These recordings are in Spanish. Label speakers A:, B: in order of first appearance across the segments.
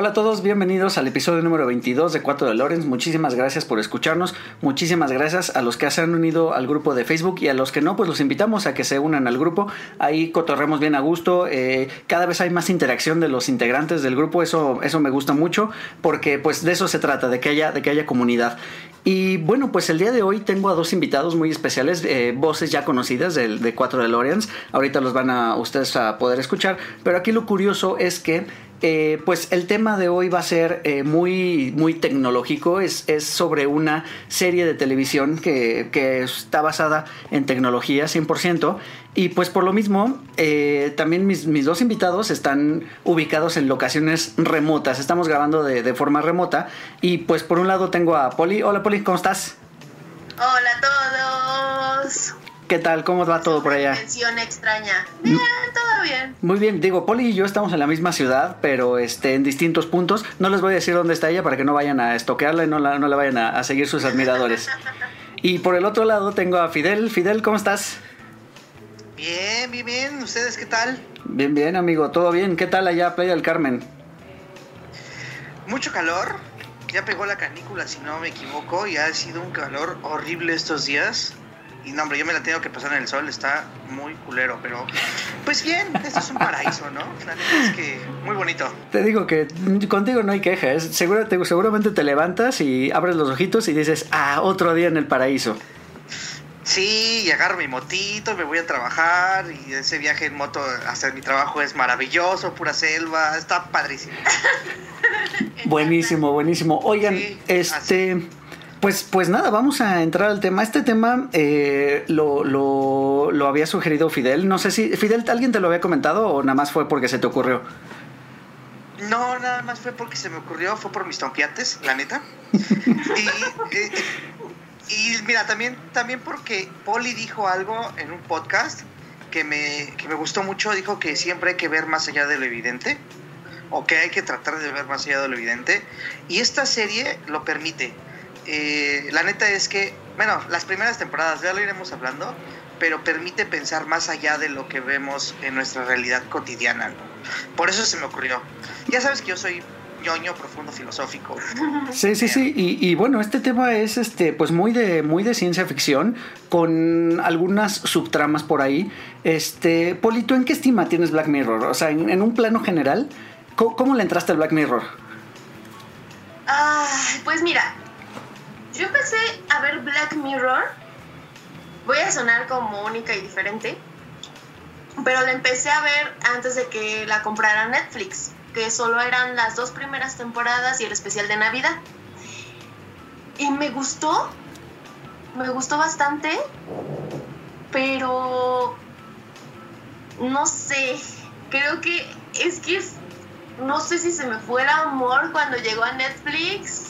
A: Hola a todos, bienvenidos al episodio número 22 de 4 de Lorenz. Muchísimas gracias por escucharnos. Muchísimas gracias a los que se han unido al grupo de Facebook y a los que no, pues los invitamos a que se unan al grupo. Ahí cotorremos bien a gusto. Eh, cada vez hay más interacción de los integrantes del grupo. Eso, eso me gusta mucho porque pues de eso se trata, de que haya, de que haya comunidad. Y bueno, pues el día de hoy tengo a dos invitados muy especiales, eh, voces ya conocidas de, de 4 de Lorenz. Ahorita los van a ustedes a poder escuchar. Pero aquí lo curioso es que eh, pues el tema de hoy va a ser eh, muy, muy tecnológico. Es, es, sobre una serie de televisión que, que, está basada en tecnología 100%. Y pues por lo mismo, eh, también mis, mis, dos invitados están ubicados en locaciones remotas. Estamos grabando de, de, forma remota. Y pues por un lado tengo a Poli. Hola Poli, ¿cómo estás?
B: Hola a todos.
A: ¿Qué tal? ¿Cómo va todo por allá?
B: extraña. Bien, todo bien.
A: Muy bien, digo, Poli y yo estamos en la misma ciudad, pero este, en distintos puntos. No les voy a decir dónde está ella para que no vayan a estoquearla y no la, no la vayan a, a seguir sus admiradores. y por el otro lado tengo a Fidel. Fidel, ¿cómo estás?
C: Bien, bien, bien. ¿Ustedes qué tal?
A: Bien, bien, amigo, todo bien. ¿Qué tal allá, Playa del Carmen?
C: Mucho calor. Ya pegó la canícula, si no me equivoco, y ha sido un calor horrible estos días. Y no, hombre, yo me la tengo que pasar en el sol, está muy culero, pero pues bien, esto es un paraíso, ¿no? La neta es que muy bonito.
A: Te digo que contigo no hay quejas, seguro, te, seguramente te levantas y abres los ojitos y dices, ah, otro día en el paraíso.
C: Sí, y agarro mi motito, me voy a trabajar y ese viaje en moto hasta mi trabajo es maravilloso, pura selva, está padrísimo.
A: buenísimo, buenísimo. Oigan, sí, este... Así. Pues, pues nada, vamos a entrar al tema. Este tema eh, lo, lo, lo, había sugerido Fidel. No sé si, Fidel, ¿alguien te lo había comentado o nada más fue porque se te ocurrió?
C: No, nada más fue porque se me ocurrió, fue por mis tompiates, la neta. y, eh, y, mira, también, también porque Poli dijo algo en un podcast que me, que me gustó mucho. Dijo que siempre hay que ver más allá de lo evidente. O que hay que tratar de ver más allá de lo evidente. Y esta serie lo permite eh, la neta es que, bueno, las primeras temporadas ya lo iremos hablando, pero permite pensar más allá de lo que vemos en nuestra realidad cotidiana. ¿no? Por eso se me ocurrió. Ya sabes que yo soy ñoño profundo filosófico.
A: Sí, sí, sí. Y, y, bueno, este tema es este, pues muy de, muy de ciencia ficción, con algunas subtramas por ahí. Este, Poli, ¿tú en qué estima tienes Black Mirror? O sea, en, en un plano general, ¿cómo, ¿cómo, le entraste al Black Mirror?
B: Ah, pues mira, yo empecé a ver Black Mirror. Voy a sonar como única y diferente. Pero la empecé a ver antes de que la comprara Netflix. Que solo eran las dos primeras temporadas y el especial de Navidad. Y me gustó. Me gustó bastante. Pero. No sé. Creo que es que. No sé si se me fue el amor cuando llegó a Netflix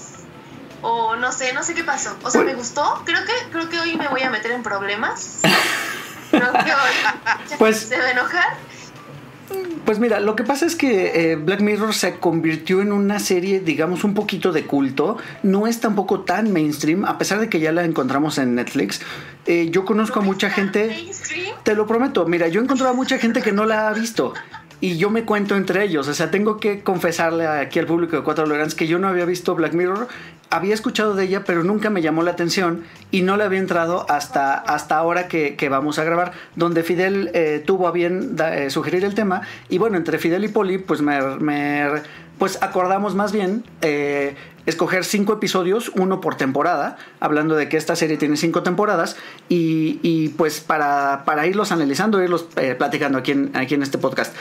B: o no sé, no sé qué pasó. O sea, me gustó. Creo que creo que hoy me voy a meter en problemas. Creo que hoy
A: pues,
B: se va a enojar.
A: Pues mira, lo que pasa es que eh, Black Mirror se convirtió en una serie, digamos, un poquito de culto. No es tampoco tan mainstream, a pesar de que ya la encontramos en Netflix. Eh, yo conozco a mucha gente.
B: Mainstream?
A: Te lo prometo, mira, yo he encontrado a mucha gente que no la ha visto. Y yo me cuento entre ellos, o sea, tengo que confesarle aquí al público de Cuatro Tolerantes que yo no había visto Black Mirror, había escuchado de ella, pero nunca me llamó la atención y no le había entrado hasta, hasta ahora que, vamos a grabar, donde Fidel eh, tuvo a bien eh, sugerir el tema. Y bueno, entre Fidel y Poli, pues me, me pues acordamos más bien eh, escoger cinco episodios, uno por temporada, hablando de que esta serie tiene cinco temporadas, y, y pues para, para, irlos analizando, irlos eh, platicando aquí en, aquí en este podcast.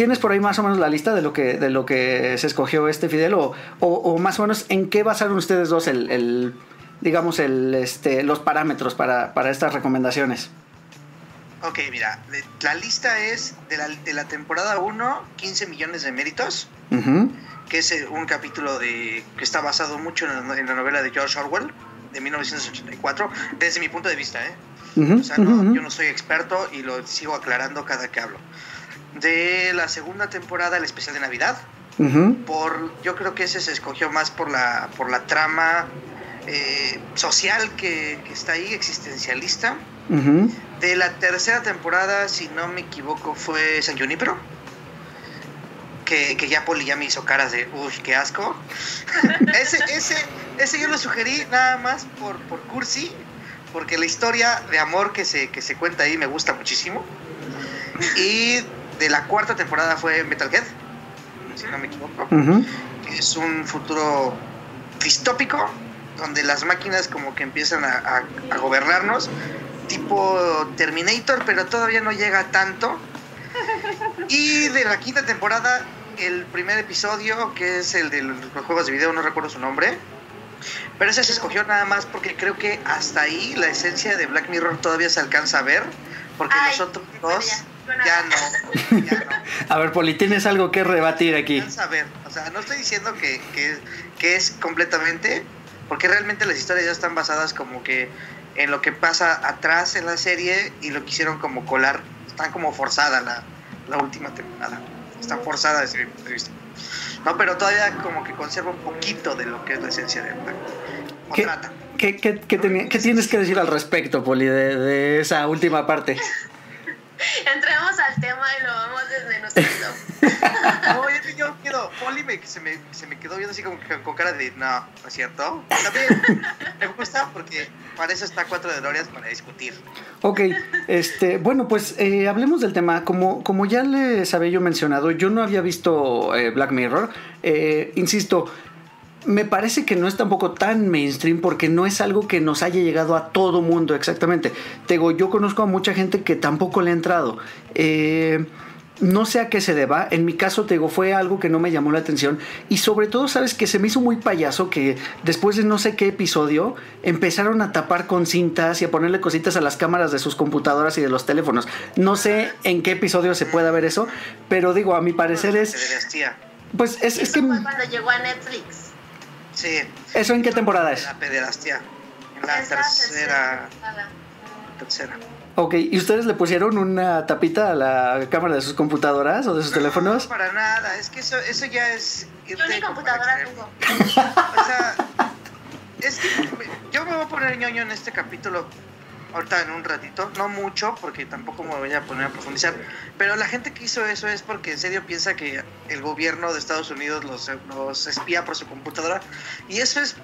A: ¿Tienes por ahí más o menos la lista de lo que, de lo que se escogió este Fidel? O, o, o más o menos en qué basaron ustedes dos el, el digamos, el, este, los parámetros para, para estas recomendaciones?
C: Ok, mira, la lista es de la, de la temporada 1, 15 millones de méritos, uh -huh. que es un capítulo de que está basado mucho en la, en la, novela de George Orwell, de 1984, desde mi punto de vista, ¿eh? Uh -huh, o sea, no, uh -huh. yo no soy experto y lo sigo aclarando cada que hablo. De la segunda temporada, el especial de Navidad. Por, yo creo que ese se escogió más por la, por la trama eh, social que, está ahí, existencialista. De la tercera temporada, si no me equivoco, fue San Junipero. Que, que, ya Poli ya me hizo caras de, uy, qué asco. ese, ese, ese yo lo sugerí nada más por, por cursi, porque la historia de amor que se, que se cuenta ahí me gusta muchísimo. Y de la cuarta temporada fue Metalhead, si no me equivoco, que es un futuro distópico donde las máquinas como que empiezan a, gobernarnos, tipo Terminator, pero todavía no llega tanto. Y de la quinta temporada, el primer episodio, que es el de los juegos de video, no recuerdo su nombre, pero ese se escogió nada más porque creo que hasta ahí la esencia de Black Mirror todavía se alcanza a ver, porque los otros dos ya no,
A: A ver, Poli, tienes algo que rebatir aquí.
C: A ver, o sea, no estoy diciendo que, que es completamente, porque realmente las historias ya están basadas como que en lo que pasa atrás en la serie y lo quisieron como colar, están como forzada la, la última temporada, está forzada desde mi punto de vista. No, pero todavía como que conserva un poquito de lo que es la esencia de
A: ¿Qué, ¿qué, qué, qué, tienes que decir al respecto, Poli, de, de esa última parte?
B: Entremos al tema y lo vamos desde nuestro
C: No, yo, yo quedo, Poli me, se, me, se me quedó viendo así como con cara de, no, ¿no es cierto? También me gusta porque para eso está Cuatro de Glorias, para discutir.
A: Ok, este, bueno, pues eh, hablemos del tema. Como, como ya les había yo mencionado, yo no había visto eh, Black Mirror. Eh, insisto, me parece que no es tampoco tan mainstream porque no es algo que nos haya llegado a todo mundo exactamente. Tego, yo conozco a mucha gente que tampoco le ha entrado. Eh, no sé a qué se deba. En mi caso, te fue algo que no me llamó la atención. Y sobre todo, sabes que se me hizo muy payaso que después de no sé qué episodio empezaron a tapar con cintas y a ponerle cositas a las cámaras de sus computadoras y de los teléfonos. No sé en qué episodio se pueda ver eso, pero digo, a mi parecer es. Pues es, es que.
B: Fue cuando llegó a Netflix.
C: Sí.
A: ¿Eso en qué temporada es?
C: La pederastia. En la tercera. Tercera.
A: Ok, ¿y ustedes le pusieron una tapita a la cámara de sus computadoras o de sus teléfonos?
C: No, para nada, es que eso, eso ya es...
B: Yo ni computadora tengo. o sea,
C: es que yo me voy a poner ñoño en este capítulo ahorita en un ratito, no mucho, porque tampoco me voy a poner a profundizar, pero la gente que hizo eso es porque en serio piensa que el gobierno de Estados Unidos los, los espía por su computadora, y eso es,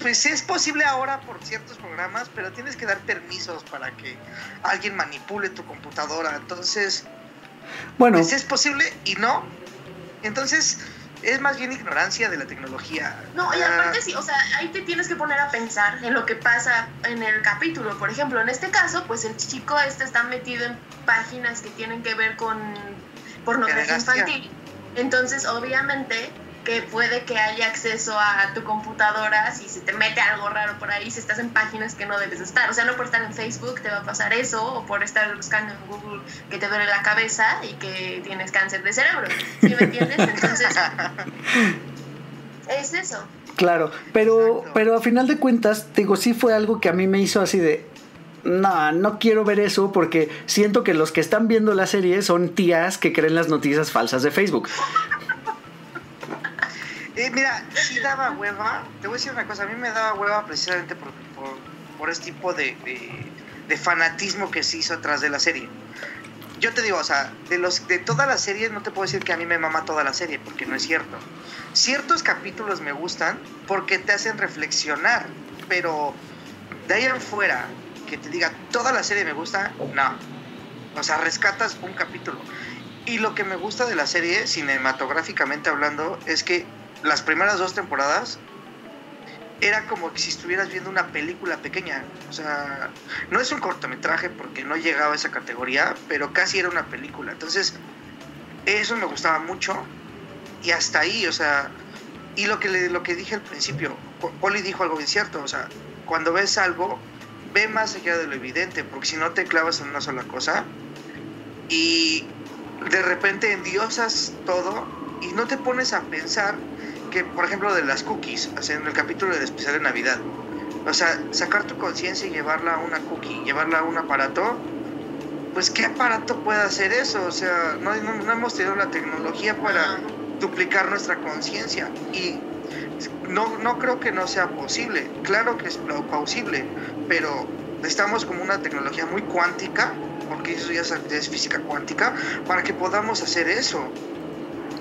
C: pues es posible ahora por ciertos programas, pero tienes que dar permisos para que alguien manipule tu computadora, entonces, bueno, pues es posible y no, entonces es más bien ignorancia de la tecnología.
B: No, y aparte ah. sí, o sea, ahí te tienes que poner a pensar en lo que pasa en el capítulo. Por ejemplo, en este caso, pues el chico este está metido en páginas que tienen que ver con pornografía infantil. Entonces, obviamente, que puede que haya acceso a tu computadora si se te mete algo raro por ahí, si estás en páginas que no debes estar. O sea, no por estar en Facebook te va a pasar eso, o por estar buscando en Google que te duele la cabeza y que tienes cáncer de cerebro. ¿Sí me entiendes? Entonces, es eso.
A: Claro, pero, pero a final de cuentas, digo, sí fue algo que a mí me hizo así de, no, no quiero ver eso porque siento que los que están viendo la serie son tías que creen las noticias falsas de Facebook.
C: Eh, mira, sí daba hueva. Te voy a decir una cosa, a mí me daba hueva precisamente por, por, este tipo de, de, fanatismo que se hizo atrás de la serie. Yo te digo, o sea, de, los, de toda la serie no te puedo decir que a mí me mama toda la serie, porque no es cierto. Ciertos capítulos me gustan porque te hacen reflexionar, pero de ahí en fuera, que te diga toda la serie me gusta, no. O sea, rescatas un capítulo. Y lo que me gusta de la serie, cinematográficamente hablando, es que las primeras dos temporadas era como si estuvieras viendo una película pequeña. O sea, no es un cortometraje porque no llegaba a esa categoría, pero casi era una película. Entonces, eso me gustaba mucho. Y hasta ahí, o sea, y lo que, lo que dije al principio, Poli dijo algo bien cierto, o sea, cuando ves algo, ve más allá de lo evidente, porque si no te clavas en una sola cosa y de repente endiosas todo y no te pones a pensar que, por ejemplo, de las cookies, en el capítulo de especial de Navidad. O sea, sacar tu conciencia y llevarla a una cookie, llevarla a un aparato, pues qué aparato puede hacer eso, o sea, no, no, hemos tenido la tecnología para duplicar nuestra conciencia y no, no creo que no sea posible, claro que es plausible, pero necesitamos como una tecnología muy cuántica, porque eso ya es física cuántica, para que podamos hacer eso.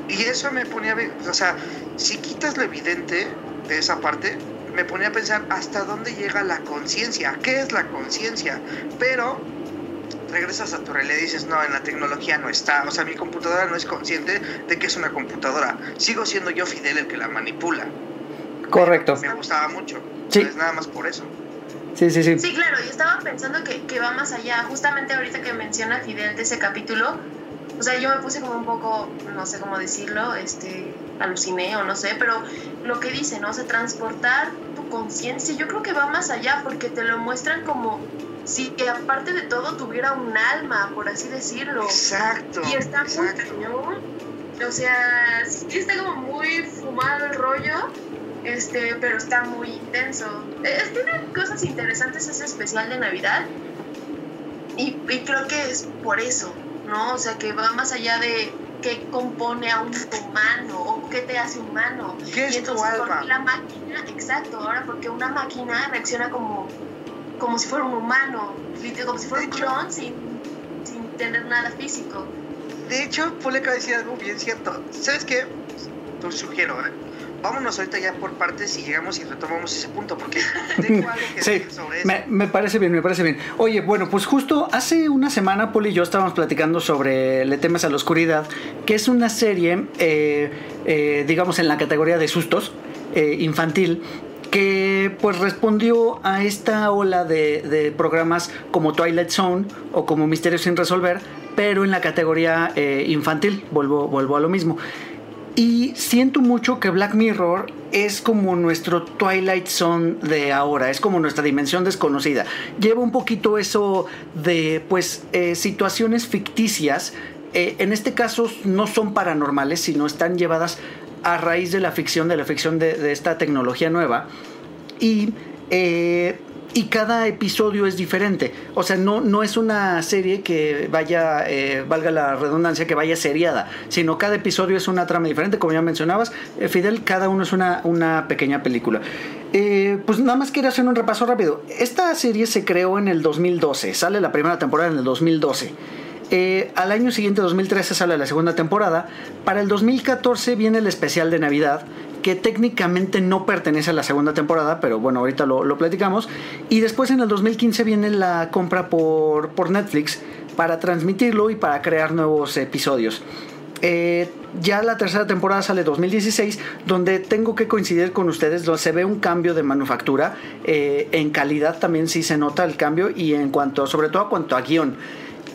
C: Y eso me ponía, o sea, si quitas lo evidente de esa parte, me ponía a pensar hasta dónde llega la conciencia, qué es la conciencia, pero regresas a tu realidad y dices, no, en la tecnología no está, o sea, mi computadora no es consciente de que es una computadora, sigo siendo yo Fidel el que la manipula.
A: Correcto.
C: Me gustaba mucho, sí. es nada más por eso.
A: Sí, sí, sí.
B: Sí, claro, y estaba pensando que, que va más allá, justamente ahorita que menciona Fidel de ese capítulo, o sea, yo me puse como un poco, no sé cómo decirlo, este, aluciné o no sé, pero lo que dice, ¿no? O sea, transportar tu conciencia, yo creo que va más allá porque te lo muestran como si que aparte de todo tuviera un alma, por así decirlo.
C: Exacto.
B: Y está muy cañón. O sea, sí está como muy fumado el rollo, este, pero está muy intenso. Eh, tiene cosas interesantes ese especial de Navidad. Y, y creo que es por eso, ¿no? O sea, que va más allá de qué compone a un humano o qué te hace humano.
C: ¿Qué es y entonces, tu alma?
B: La máquina, exacto, ahora porque una máquina reacciona como, como si fuera un humano, como si fuera un clon sin, sin tener nada físico.
C: De hecho, Pole acaba de decir algo bien cierto. ¿Sabes qué? Te sugiero, ¿eh? Vámonos ahorita ya por partes y llegamos y retomamos ese punto, porque tengo algo que decir sobre eso.
A: Me, me, parece bien, me parece bien. Oye, bueno, pues justo hace una semana, Poli y yo estábamos platicando sobre Le temes a la oscuridad, que es una serie, eh, eh, digamos, en la categoría de sustos, eh, infantil, que pues respondió a esta ola de, de, programas como Twilight Zone o como Misterios sin resolver, pero en la categoría infantil, vuelvo, vuelvo a lo mismo. Y siento mucho que Black Mirror es como nuestro Twilight Zone de ahora, es como nuestra dimensión desconocida. Lleva un poquito eso de, pues, eh, situaciones ficticias. Eh, en este caso no son paranormales, sino están llevadas a raíz de la ficción, de la ficción de, esta tecnología nueva. Y eh, y cada episodio es diferente. O sea, no, no es una serie que vaya, eh, valga la redundancia, que vaya seriada, sino cada episodio es una trama diferente, como ya mencionabas. Eh, Fidel, cada uno es una, una pequeña película. Eh, pues nada más quiero hacer un repaso rápido. Esta serie se creó en el 2012, sale la primera temporada en el 2012. al año siguiente, 2013, sale la segunda temporada. Para el 2014 viene el especial de Navidad, que técnicamente no pertenece a la segunda temporada, pero bueno, ahorita lo, platicamos. Y después en el 2015 viene la compra por, por Netflix para transmitirlo y para crear nuevos episodios. Eh, ya la tercera temporada sale 2016, donde tengo que coincidir con ustedes, donde se ve un cambio de manufactura, eh, en calidad también sí se nota el cambio y en cuanto, sobre todo cuanto a guion.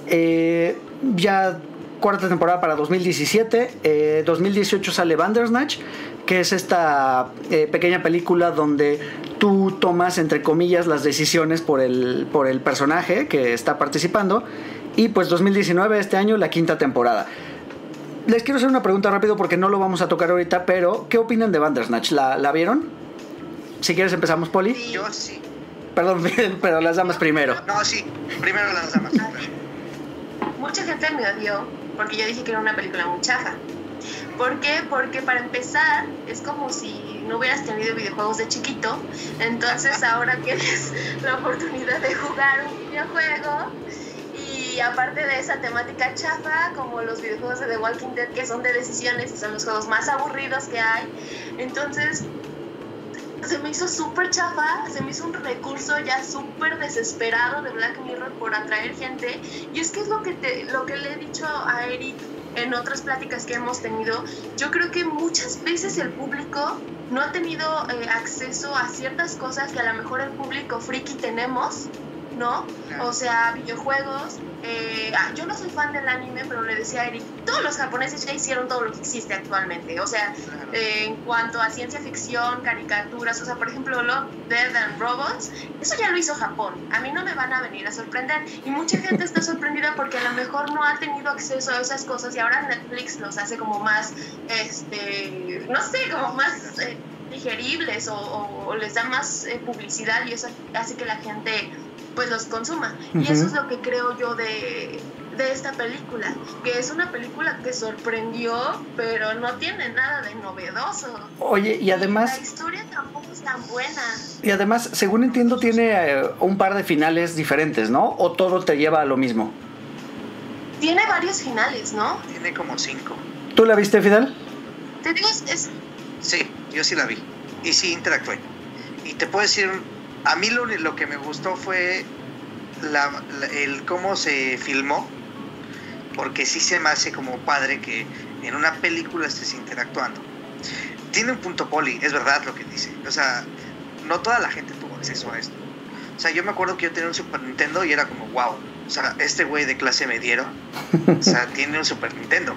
A: Eh, ya cuarta temporada para 2017, 2018 sale Bandersnatch, que es esta eh, pequeña película donde tú tomas, entre comillas, las decisiones por el, por el personaje que está participando. Y pues 2019, este año, la quinta temporada. Les quiero hacer una pregunta rápido porque no lo vamos a tocar ahorita, pero ¿qué opinan de Bandersnatch? ¿La, la vieron? Si quieres empezamos, Poli.
C: Yo sí.
A: Perdón, pero las damas primero.
C: No, sí, primero las damas.
B: Mucha gente me odió porque yo dije que era una película muy chafa. ¿Por qué? Porque para empezar es como si no hubieras tenido videojuegos de chiquito, entonces ahora tienes la oportunidad de jugar un videojuego y aparte de esa temática chafa, como los videojuegos de The Walking Dead que son de decisiones y son los juegos más aburridos que hay, entonces se me hizo súper chafa, se me hizo un recurso ya súper desesperado de Black Mirror por atraer gente. Y es que es lo que, te, lo que le he dicho a Eric en otras pláticas que hemos tenido, yo creo que muchas veces el público no ha tenido eh, acceso a ciertas cosas que a lo mejor el público friki tenemos ¿no? O sea, videojuegos. Eh, ah, yo no soy fan del anime, pero le decía a Eric, todos los japoneses ya hicieron todo lo que existe actualmente. O sea, eh, en cuanto a ciencia ficción, caricaturas, o sea, por ejemplo, Love, Dead and Robots, eso ya lo hizo Japón. A mí no me van a venir a sorprender. Y mucha gente está sorprendida porque a lo mejor no ha tenido acceso a esas cosas y ahora Netflix los hace como más, este, no sé, como más... Eh, digeribles o, les da más publicidad y eso hace que la gente pues los consuma. Y eso es lo que creo yo de, de esta película, que es una película que sorprendió, pero no tiene nada de novedoso.
A: Oye, y además...
B: La historia tampoco es tan buena.
A: Y además, según entiendo, tiene eh, un par de finales diferentes, ¿no? ¿O todo te lleva a lo mismo?
B: Tiene varios finales, ¿no?
C: Tiene como cinco.
A: ¿Tú la viste, Fidel?
B: Te digo, es...
C: Sí, yo sí la vi. Y sí interactué. Y te puedo decir, a mí lo, lo que me gustó fue la, el cómo se filmó, porque sí se me hace como padre que en una película estés interactuando. Tiene un punto poli, es verdad lo que dice. O sea, no toda la gente tuvo acceso a esto. O sea, yo me acuerdo que yo tenía un Super Nintendo y era como, wow, o sea, este güey de clase mediero, o sea, tiene un Super Nintendo.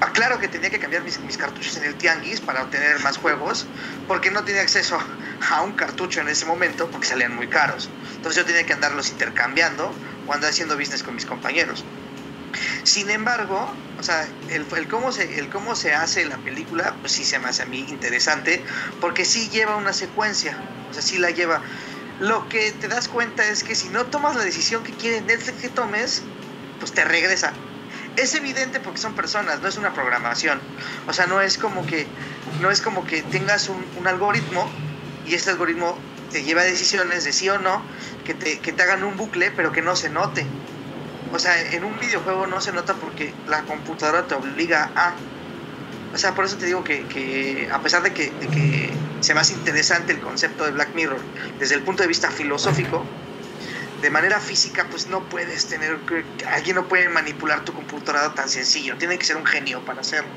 C: Ah, Claro que tenía que cambiar mis, cartuchos en el tianguis para obtener más juegos, porque no tenía acceso a un cartucho en ese momento, porque salían muy caros. Entonces yo tenía que andarlos intercambiando o andar haciendo business con mis compañeros. Sin embargo, o sea, el, el cómo se, el cómo se hace la película, pues sí se me hace a mí interesante, porque sí lleva una secuencia, o sea, sí la lleva. Lo que te das cuenta es que si no tomas la decisión que quiere Netflix que tomes, pues te regresa. Es evidente porque son personas, no es una programación. O sea, no es como que, no es como que tengas un, algoritmo y este algoritmo te lleva a decisiones de sí o no, que te, que te hagan un bucle, pero que no se note. O sea, en un videojuego no se nota porque la computadora te obliga a. O sea, por eso te digo que, que a pesar de que, de que se me hace interesante el concepto de Black Mirror desde el punto de vista filosófico, de manera física, pues no puedes tener. Alguien no puede manipular tu computadora tan sencillo. Tiene que ser un genio para hacerlo.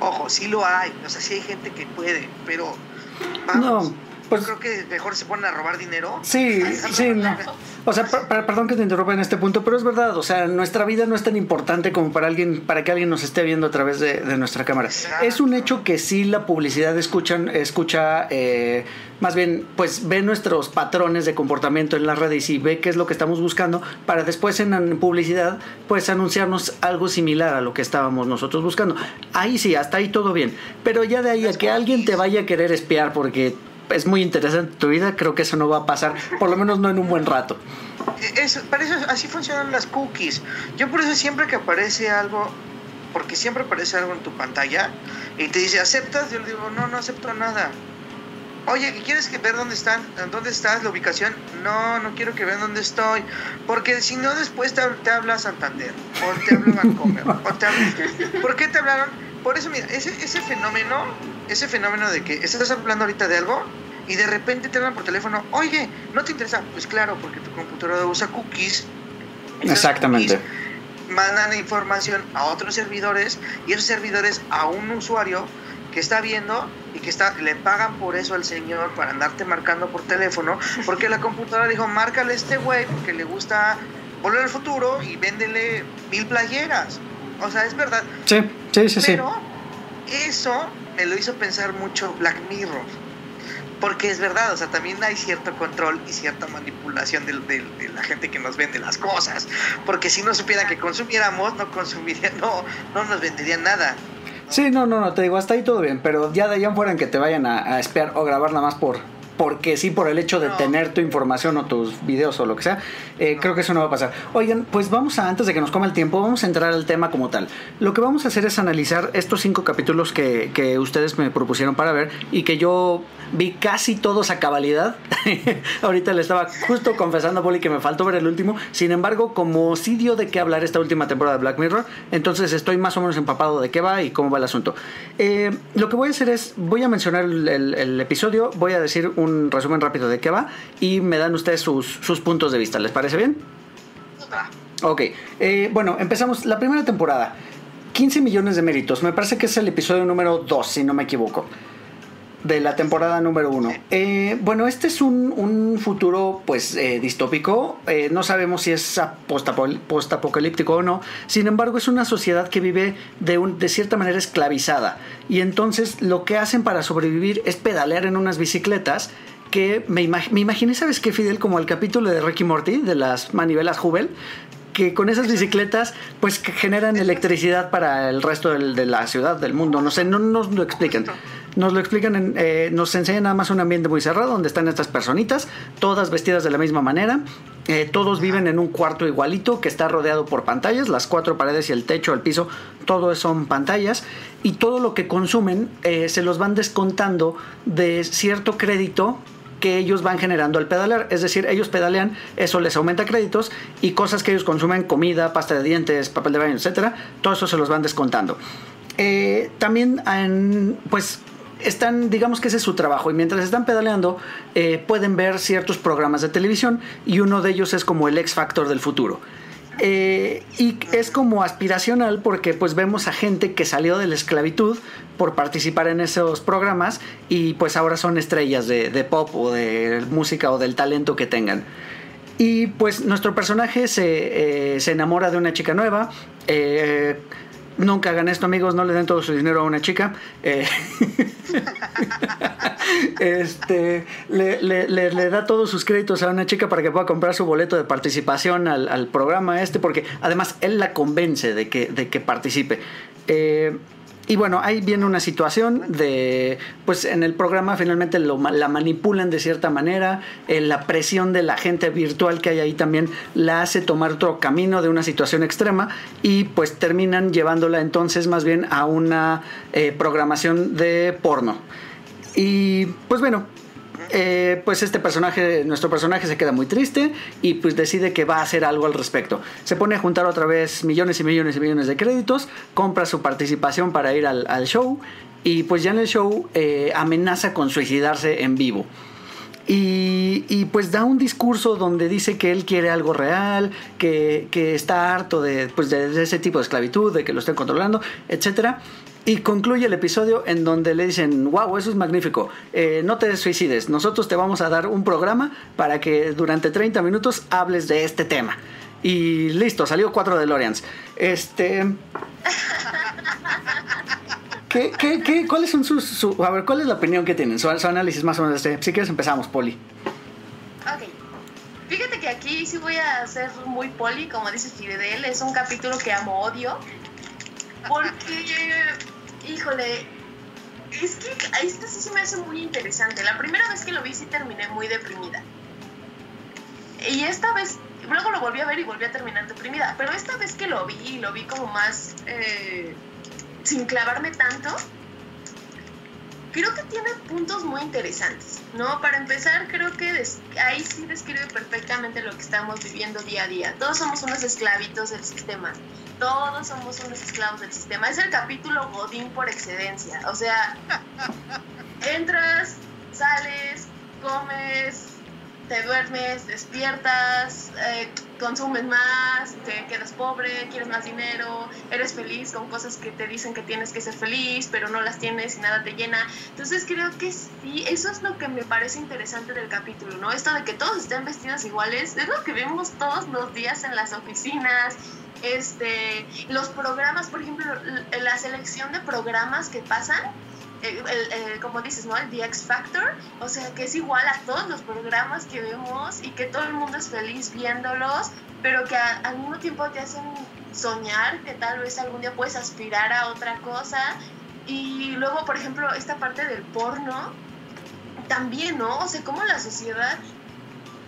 C: Ojo, sí lo hay. O sea, sí hay gente que puede, pero. Vamos,
A: No, pues-
C: yo creo que mejor se ponen a robar dinero.
A: Sí, sí, no. O sea, per- per- perdón que te interrumpa en este punto, pero es verdad, o sea, nuestra vida no es tan importante como para alguien, para que alguien nos esté viendo a través de, de nuestra cámara.
C: Exacto.
A: Es un hecho que sí la publicidad escuchan, escucha, eh, más bien, pues ve nuestros patrones de comportamiento en las redes y ve qué es lo que estamos buscando para después en, publicidad, pues anunciarnos algo similar a lo que estábamos nosotros buscando. Ahí sí, hasta ahí todo bien. Pero ya de ahí a que alguien te vaya a querer espiar porque es muy interesante tu vida, creo que eso no va a pasar, por lo menos no en un buen rato.
C: Es, para eso, así funcionan las cookies. Yo por eso siempre que aparece algo, porque siempre aparece algo en tu pantalla y te dice, ¿aceptas? Yo le digo, no, no acepto nada. Oye, ¿quieres que ver dónde están? ¿Dónde estás? ¿La ubicación? No, no quiero que vean dónde estoy. Porque si no, después te, te habla Santander. O te habla o te habla- ¿Por qué te hablaron? Por eso, mira, ese, ese fenómeno, ese fenómeno de que estás hablando ahorita de algo y de repente te hablan por teléfono, oye, ¿no te interesa? Pues claro, porque tu computadora usa cookies.
A: Exactamente.
C: cookies mandan información a otros servidores y esos servidores a un usuario que está viendo y que está le pagan por eso al señor para andarte marcando por teléfono porque la computadora dijo márcale a este güey porque le gusta volver al futuro y véndele mil playeras o sea es verdad
A: Sí, sí, sí, sí.
C: pero eso me lo hizo pensar mucho Black Mirror. Porque es verdad, o sea, también hay cierto control y cierta manipulación del- del- de, la gente que nos vende las cosas. Porque si no supieran que consumiéramos, no consumirían, no, no nos venderían nada.
A: Sí, no, no, no, te digo, hasta ahí todo bien, pero ya de allá en fuera en que te vayan a, a espiar o grabar nada más por porque sí, por el hecho de
C: No.
A: tener tu información o tus videos o lo que sea, eh, creo que eso no va a pasar. Oigan, pues vamos a, antes de que nos coma el tiempo, vamos a entrar al tema como tal. Lo que vamos a hacer es analizar estos cinco capítulos que, que ustedes me propusieron para ver y que yo vi casi todos a cabalidad. Ahorita le estaba justo confesando a Poli que me faltó ver el último. Sin embargo, como sí dio de qué hablar esta última temporada de Black Mirror, entonces estoy más o menos empapado de qué va y cómo va el asunto. Eh, lo que voy a hacer es, voy a mencionar el, el- el episodio, voy a decir un resumen rápido de qué va y me dan ustedes sus, sus puntos de vista. ¿Les parece bien? Ok, eh, bueno, empezamos la primera temporada. 15 millones de méritos. Me parece que es el episodio número 2, si no me equivoco. De la temporada número 1. bueno, este es un, un futuro pues eh, distópico. Eh, no sabemos si es postapocalíptico o no. Sin embargo, es una sociedad que vive de, un- de cierta manera esclavizada. Y entonces lo que hacen para sobrevivir es pedalear en unas bicicletas que me, imag- me imaginé, ¿sabes qué, Fidel? Como el capítulo de Ricky Morty, de las manivelas Hubble, que con esas bicicletas pues que generan electricidad para el resto del- de la ciudad, del mundo, no sé, no nos lo explican. Nos lo explican, eh, nos enseñan nada más un ambiente muy cerrado donde están estas personitas, todas vestidas de la misma manera. Eh, todos viven en un cuarto igualito que está rodeado por pantallas, las cuatro paredes y el techo, el piso, todo son pantallas y todo lo que consumen eh, se los van descontando de cierto crédito que ellos van generando al pedalear. Es decir, ellos pedalean, eso les aumenta créditos y cosas que ellos consumen, comida, pasta de dientes, papel de baño, etcétera, todo eso se los van descontando. También, pues están, digamos que ese es su trabajo y mientras están pedaleando eh, pueden ver ciertos programas de televisión y uno de ellos es como el X Factor del futuro. Eh, y es como aspiracional porque pues vemos a gente que salió de la esclavitud por participar en esos programas y pues ahora son estrellas de, pop o de música o del talento que tengan. Y pues nuestro personaje se, eh, se enamora de una chica nueva. Nunca hagan esto, amigos, no le den todo su dinero a una chica. Eh, este, le, da todos sus créditos a una chica para que pueda comprar su boleto de participación al, programa este, porque además él la convence de que, de que participe. Eh, y bueno, ahí viene una situación de, pues en el programa finalmente la manipulan de cierta manera, eh, la presión de la gente virtual que hay ahí también la hace tomar otro camino de una situación extrema y pues terminan llevándola entonces más bien a una eh, programación de porno. Y pues bueno, eh, pues este personaje, nuestro personaje se queda muy triste y pues decide que va a hacer algo al respecto. Se pone a juntar otra vez millones y millones y millones de créditos, compra su participación para ir al, show y pues ya en el show eh, amenaza con suicidarse en vivo. Y, pues da un discurso donde dice que él quiere algo real, que, está harto de, pues de, ese tipo de esclavitud, de que lo estén controlando, etcétera. Y concluye el episodio en donde le dicen, wow, eso es magnífico, eh, no te suicides, nosotros te vamos a dar un programa para que durante 30 minutos hables de este tema. Y listo, salió cuatro de Lorians. Este... ¿Qué, qué, qué, ¿Cuáles son sus... a ver, ¿cuál es la opinión que tienen? Su, análisis más o menos de este. Si quieres empezamos, Poli.
B: Ok. Fíjate que aquí sí voy a ser muy poli, como dice Fidel. Es un capítulo que amo odio. Porque híjole, es que esto sí se me hace muy interesante. La primera vez que lo vi sí terminé muy deprimida. Y esta vez, luego lo volví a ver y volví a terminar deprimida. Pero esta vez que lo vi, lo vi como más eh, sin clavarme tanto, creo que tiene puntos muy interesantes, ¿no? Para empezar, creo que ahí sí describe perfectamente lo que estamos viviendo día a día. Todos somos unos esclavitos del sistema. Todos somos unos esclavos del sistema. Es el capítulo Godín por excedencia. O sea, entras, sales, comes, te duermes, despiertas, eh, consumes más, te quedas pobre, quieres más dinero, eres feliz con cosas que te dicen que tienes que ser feliz, pero no las tienes y nada te llena. Entonces creo que sí, eso es lo que me parece interesante del capítulo, ¿no? Esto de que todos estén vestidos iguales, es lo que vemos todos los días en las oficinas. Este, los programas, por ejemplo, la selección de programas que pasan, el, como dices, ¿no? El The X Factor, o sea, que es igual a todos los programas que vemos y que todo el mundo es feliz viéndolos, pero que al mismo tiempo te hacen soñar que tal vez algún día puedes aspirar a otra cosa. Y luego, por ejemplo, esta parte del porno, también, ¿no? O sea, como la sociedad,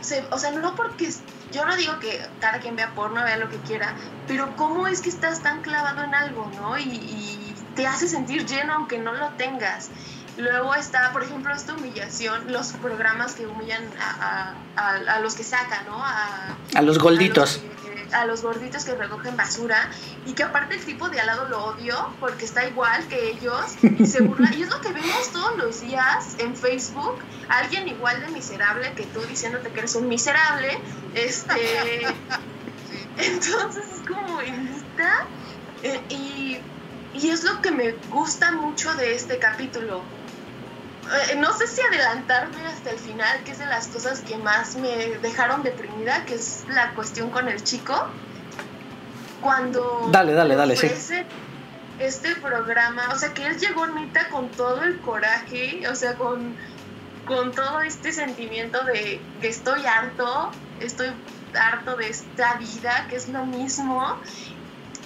B: se, o sea, no porque yo no digo que cada quien vea porno, vea lo que quiera, pero cómo es que estás tan clavado en algo, ¿no? y te hace sentir lleno aunque no lo tengas. Luego está, por ejemplo, esta humillación, los programas que humillan a, a, los que sacan, ¿no?
A: A, los gorditos.
B: A los, gorditos que recogen basura y que aparte el tipo de al lado lo odio porque está igual que ellos y se burla. y es lo que vemos todos los días en Facebook, alguien igual de miserable que tú diciéndote que eres un miserable. Este, entonces es como, ¿neta? Eh, y y es lo que me gusta mucho de este capítulo. Eh, no sé si adelantarme hasta el final, que es de las cosas que más me dejaron deprimida, que es la cuestión con el chico. Cuando...
A: Dale, dale, dale, sí.
B: Este programa, o sea, que él llegó neta con todo el coraje, o sea, con, con todo este sentimiento de que estoy harto, estoy harto de esta vida, que es lo mismo,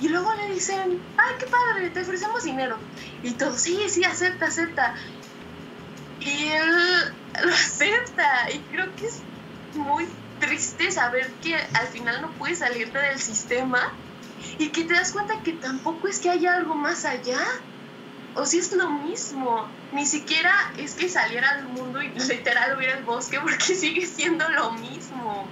B: y luego le dicen, ay, qué padre, te ofrecemos dinero. Y todo, sí, sí, acepta, acepta. y él lo acepta. Y creo que es muy triste saber que al final no puedes salirte del sistema y que te das cuenta que tampoco es que haya algo más allá. O si es lo mismo, ni siquiera es que saliera al mundo y literal hubiera el bosque porque sigue siendo lo mismo.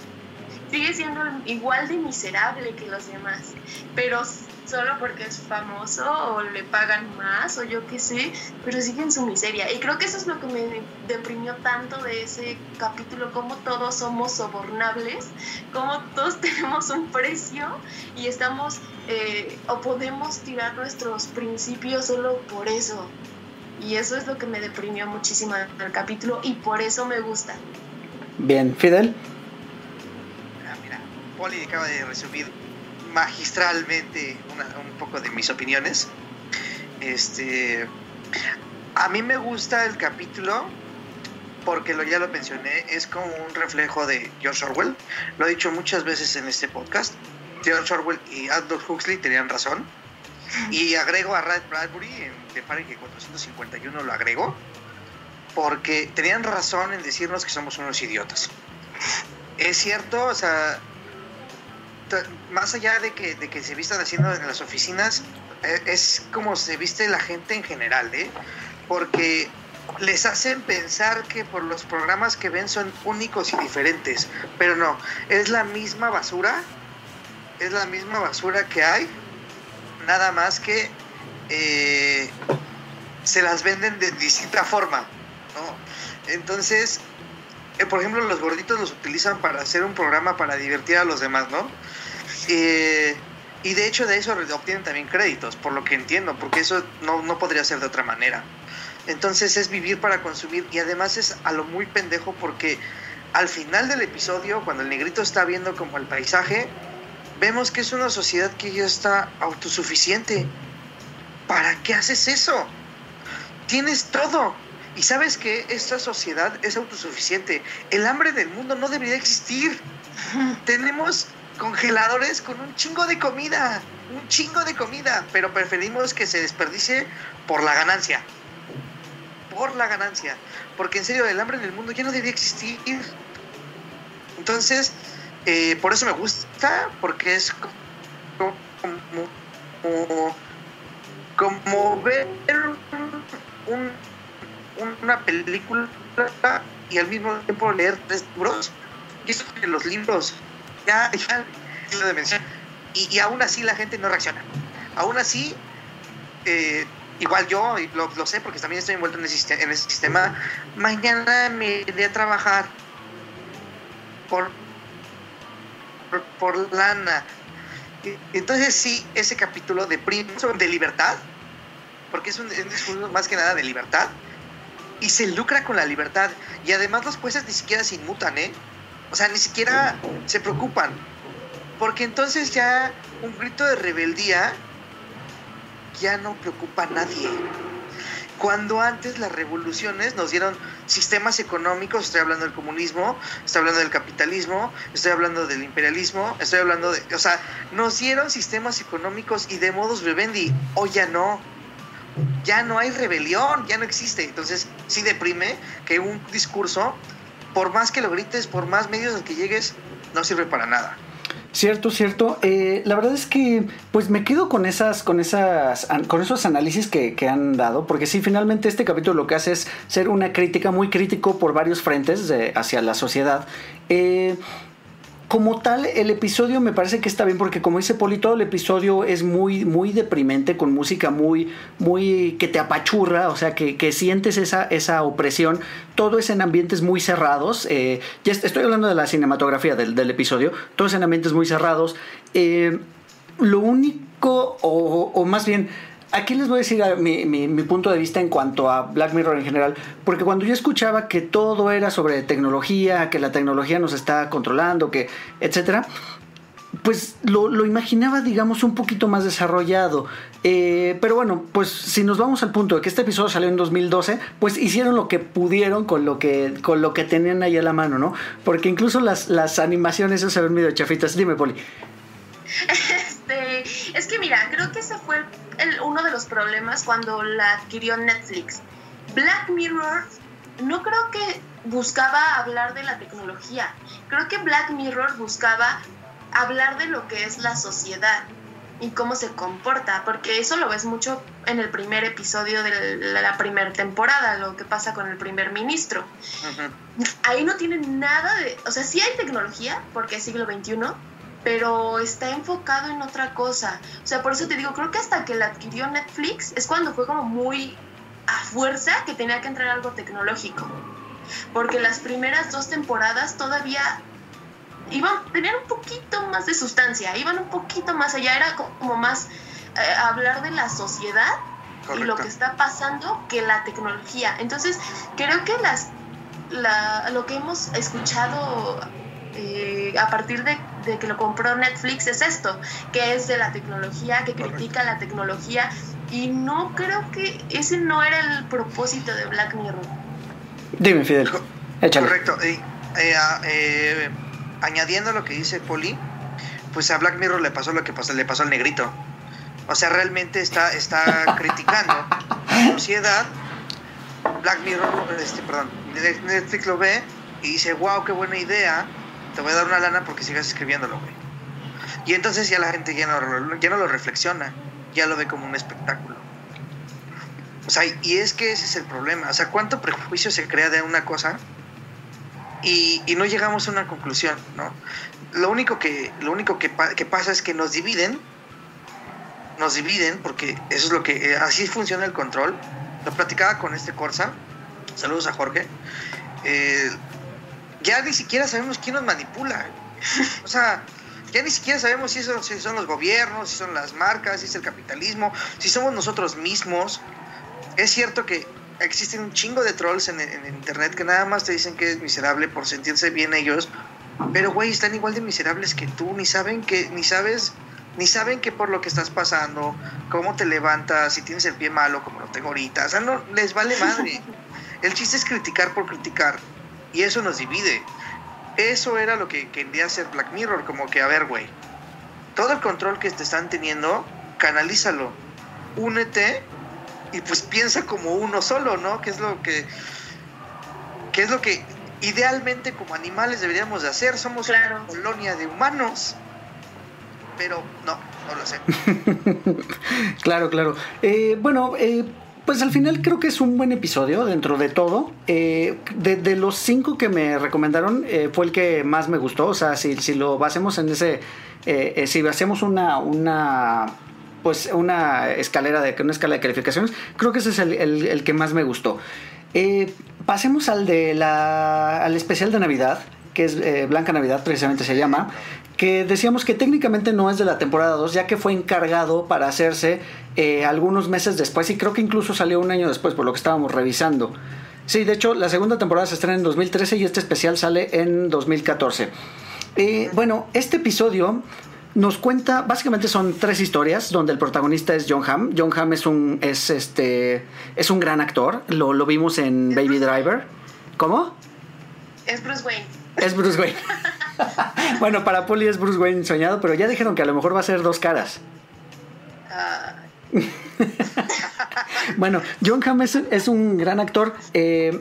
B: Sigue siendo igual de miserable que los demás. Pero solo porque es famoso o le pagan más o yo qué sé, pero sigue en su miseria. Y creo que eso es lo que me deprimió tanto de ese capítulo, como todos somos sobornables, como todos tenemos un precio y estamos eh, o podemos tirar nuestros principios solo por eso. Y eso es lo que me deprimió muchísimo el capítulo y por eso me gusta.
A: Bien, Fidel.
C: Poli acaba de resumir magistralmente un poco de mis opiniones. Este, a mí me gusta el capítulo porque lo, ya lo mencioné, es como un reflejo de George Orwell. Lo he dicho muchas veces en este podcast. George Orwell y Aldous Huxley tenían razón. Y agrego a Ray Bradbury en The Fahrenheit 451 lo agrego porque tenían razón en decirnos que somos unos idiotas. Es cierto, o sea, más allá de que, de que se vistan haciendo en las oficinas, eh, es como se viste la gente en general, ¿eh? Porque les hacen pensar que por los programas que ven son únicos y diferentes, pero no, es la misma basura, es la misma basura que hay, nada más que eh, se las venden de distinta forma, ¿no? Entonces, eh, por ejemplo, los gorditos los utilizan para hacer un programa para divertir a los demás, ¿no? Eh, y de hecho de eso obtienen también créditos, por lo que entiendo, porque eso no, no podría ser de otra manera. Entonces es vivir para consumir y además es a lo muy pendejo porque al final del episodio, cuando el negrito está viendo como el paisaje, vemos que es una sociedad que ya está autosuficiente. ¿Para qué haces eso? Tienes todo. Y sabes que esta sociedad es autosuficiente. El hambre del mundo no debería existir. Tenemos congeladores con un chingo de comida. Un chingo de comida. Pero preferimos que se desperdicie por la ganancia. Por la ganancia. Porque en serio, el hambre en el mundo ya no debería existir. Entonces, eh, por eso me gusta. Porque es como, como, como ver un una película y al mismo tiempo leer tres libros. Y eso que los libros ya, ya y, y, aún así la gente no reacciona. Aún así, eh, igual yo, lo, sé porque también estoy envuelto en ese, sistema, mañana me iré a trabajar por, por, por lana. Entonces sí, ese capítulo de, de libertad, porque es un, es más que nada de libertad, y se lucra con la libertad. Y además los jueces ni siquiera se inmutan, ¿eh? O sea, ni siquiera se preocupan. Porque entonces ya un grito de rebeldía ya no preocupa a nadie. Cuando antes las revoluciones nos dieron sistemas económicos, estoy hablando del comunismo, estoy hablando del capitalismo, estoy hablando del imperialismo, estoy hablando de... O sea, nos dieron sistemas económicos y de modos vivendi. Hoy ya no ya no hay rebelión, ya no existe. Entonces sí deprime que un discurso, por más que lo grites, por más medios al que llegues, no sirve para nada.
A: Cierto, cierto. Eh, la verdad es que, pues me quedo con esas, con esas, con esos análisis que, han dado, porque sí, finalmente este capítulo lo que hace es ser una crítica muy crítico por varios frentes hacia la sociedad. Eh, como tal, el episodio me parece que está bien porque como dice Poli, todo el episodio es muy, muy deprimente, con música muy, muy que te apachurra, o sea, que, que sientes esa, esa opresión. Todo es en ambientes muy cerrados. Eh, ya estoy hablando de la cinematografía del, episodio. Todo es en ambientes muy cerrados. Eh, lo único, o, o más bien, aquí les voy a decir mi, mi, punto de vista en cuanto a Black Mirror en general, porque cuando yo escuchaba que todo era sobre tecnología, que la tecnología nos está controlando, que etcétera, pues lo, lo, imaginaba, digamos, un poquito más desarrollado. Eh, pero bueno, pues si nos vamos al punto de que este episodio salió en 2012, pues hicieron lo que pudieron con lo que, con lo que tenían ahí a la mano, ¿no? Porque incluso las, las animaciones se ven medio chafitas. Dime, Poli.
B: Este, es que mira, creo que ese fue el, uno de los problemas cuando la adquirió Netflix. Black Mirror no creo que buscaba hablar de la tecnología. Creo que Black Mirror buscaba hablar de lo que es la sociedad y cómo se comporta, porque eso lo ves mucho en el primer episodio de la primera temporada, lo que pasa con el primer ministro. Ahí no tiene nada de, o sea, sí hay tecnología, porque es siglo XXI, pero está enfocado en otra cosa. O sea, por eso te digo, creo que hasta que la adquirió Netflix es cuando fue como muy a fuerza que tenía que entrar algo tecnológico. Porque las primeras dos temporadas todavía iban, tenían un poquito más de sustancia, iban un poquito más allá, era como más eh, hablar de la sociedad y lo que está pasando que la tecnología. Entonces, creo que las, lo que hemos escuchado eh, a partir de, que lo compró Netflix es esto, que es de la tecnología, que critica la tecnología y no creo que ese no era el propósito de Black Mirror.
A: Dime, Fidel.
C: Correcto. Eh, eh, añadiendo lo que dice Poli, pues a Black Mirror le pasó lo que pasó, le pasó al negrito. O sea, realmente está, está criticando la sociedad. Black Mirror, este, perdón, Netflix lo ve y dice, wow, qué buena idea, te voy a dar una lana porque sigas escribiéndolo, güey. Y entonces ya la gente ya no, lo reflexiona, ya lo ve como un espectáculo. O sea, y es que ese es el problema. O sea, ¿cuánto prejuicio se crea de una cosa y, no llegamos a una conclusión, ¿no? Lo único, que, lo único que, pasa es que nos dividen, nos dividen, porque eso es lo que, eh, así funciona el control. Lo platicaba con este Corsa, saludos a Jorge. Eh, ya ni siquiera sabemos quién nos manipula. O sea, ya ni siquiera sabemos si son, si son los gobiernos, si son las marcas, si es el capitalismo, si somos nosotros mismos. Es cierto que existen un chingo de trolls en, internet que nada más te dicen que es miserable por sentirse bien ellos, pero güey, están igual de miserables que tú, ni saben que, ni sabes, ni saben que por lo que estás pasando, cómo te levantas, si tienes el pie malo como lo tengo ahorita, o sea, no, les vale madre. El chiste es criticar por criticar, y eso nos divide. Eso era lo que quería hacer Black Mirror, como que, a ver, güey, todo el control que te están teniendo, canalízalo, únete y pues piensa como uno solo, ¿no? Que es lo que, que es lo que idealmente como animales deberíamos de hacer. Somos una colonia de humanos, pero no, no lo sé.
A: claro, claro. Eh, bueno, eh, pues al final creo que es un buen episodio dentro de todo. Eh, de, los cinco que me recomendaron, fue el que más me gustó. O sea, si, si lo basemos en ese. si hacemos una, una pues una escalera de una escala de calificaciones. Creo que ese es el, que más me gustó. Eh, pasemos al de la al especial de Navidad, que es eh, Blanca Navidad, precisamente se llama, que decíamos que técnicamente no es de la temporada 2, ya que fue encargado para hacerse eh, algunos meses después y creo que incluso salió un año después, por lo que estábamos revisando. Sí, de hecho, la segunda temporada se estrena en 2013 y este especial sale en 2014. bueno, este episodio nos cuenta, básicamente son tres historias donde el protagonista es John Hamm. John Hamm es un, es este, es un gran actor, lo, lo vimos en Baby Driver. ¿Cómo?
B: Es Bruce Wayne.
A: Es Bruce Wayne. bueno, para Polly es Bruce Wayne soñado, pero ya dijeron que a lo mejor va a ser dos caras. Ah. bueno, John Hamm es, un gran actor. Eh,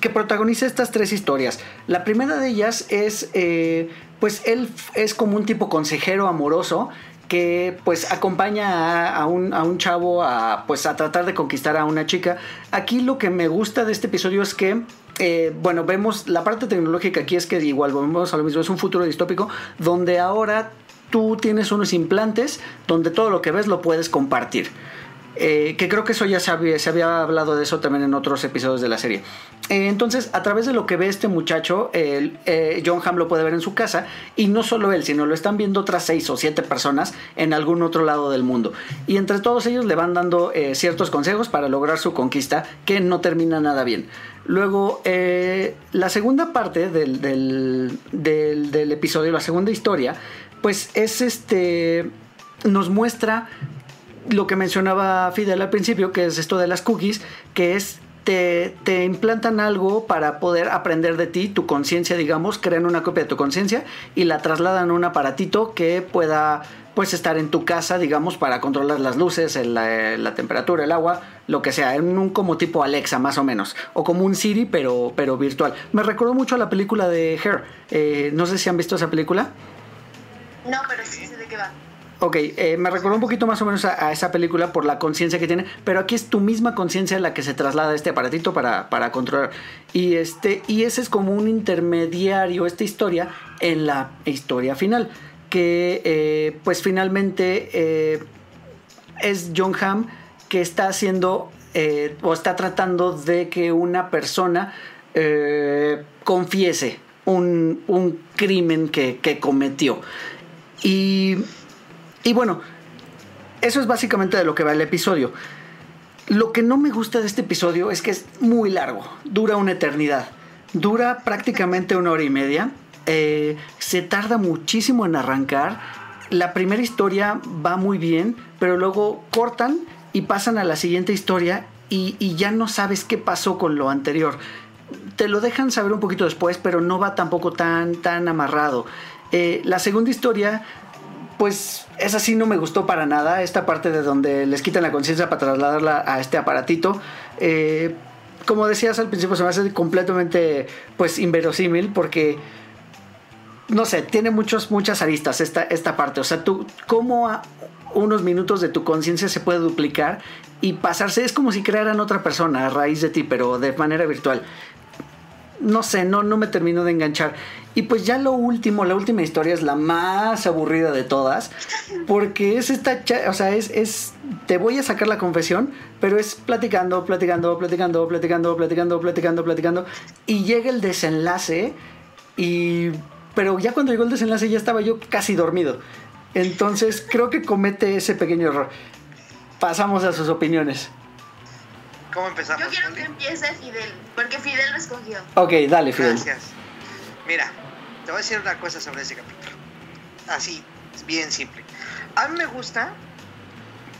A: que protagoniza estas tres historias. La primera de ellas es, eh, pues él es como un tipo consejero amoroso que pues acompaña a, un, a, un, chavo a, pues, a tratar de conquistar a una chica. Aquí lo que me gusta de este episodio es que eh, bueno, vemos la parte tecnológica aquí es que igual volvemos a lo mismo, es un futuro distópico donde ahora tú tienes unos implantes donde todo lo que ves lo puedes compartir. Eh, que creo que eso ya se había, se había, hablado de eso también en otros episodios de la serie. Eh, entonces, a través de lo que ve este muchacho, eh, John Hamm lo puede ver en su casa, y no solo él, sino lo están viendo otras seis o siete personas en algún otro lado del mundo. Y entre todos ellos le van dando ciertos consejos para lograr su conquista, que no termina nada bien. Luego, la segunda parte del, del episodio, la segunda historia, pues es este. Nos muestra lo que mencionaba Fidel al principio, que es esto de las cookies, que es te, te, implantan algo para poder aprender de ti, tu conciencia, digamos, crean una copia de tu conciencia y la trasladan a un aparatito que pueda pues estar en tu casa, digamos, para controlar las luces, la, la, temperatura, el agua, lo que sea, en un como tipo Alexa más o menos, o como un Siri pero, pero virtual. Me recordó mucho a la película de Hair. Eh, no sé si han visto esa película.
B: No, pero sí sé de qué va.
A: Ok, eh, me recordó un poquito más o menos a, esa película por la conciencia que tiene, pero aquí es tu misma conciencia la que se traslada a este aparatito para, para, controlar. Y, este, y ese es como un intermediario, esta historia, en la historia final que eh, pues finalmente eh, es John Hamm que está haciendo eh, o está tratando de que una persona confiese un, un crimen que, que, cometió. Y, y bueno, eso es básicamente de lo que va el episodio. Lo que no me gusta de este episodio es que es muy largo, dura una eternidad, dura prácticamente una hora y media eh, se tarda muchísimo en arrancar. La primera historia va muy bien, pero luego cortan y pasan a la siguiente historia y, ya no sabes qué pasó con lo anterior. Te lo dejan saber un poquito después, pero no va tampoco tan, tan amarrado. Eh, la segunda historia, pues esa sí no me gustó para nada. Esta parte de donde les quitan la conciencia para trasladarla a este aparatito. Eh, como decías al principio, se me hace completamente pues inverosímil porque no sé, tiene muchos, muchas aristas esta, esta parte. O sea, tú, cómo unos minutos de tu conciencia se puede duplicar y pasarse, es como si crearan otra persona a raíz de ti, pero de manera virtual. No sé, no, no me termino de enganchar. Y pues ya lo último, la última historia es la más aburrida de todas, porque es esta, o sea, es, es, te voy a sacar la confesión, pero es platicando, platicando, platicando, platicando, platicando, platicando, platicando, y llega el desenlace y pero ya cuando llegó el desenlace ya estaba yo casi dormido. Entonces creo que comete ese pequeño error. Pasamos a sus opiniones.
C: ¿Cómo empezamos?
B: Yo quiero que empiece Fidel, porque Fidel lo escogió.
A: Ok, dale, Fidel.
C: Gracias. Mira, te voy a decir una cosa sobre ese capítulo. Así, bien simple. A mí me gusta.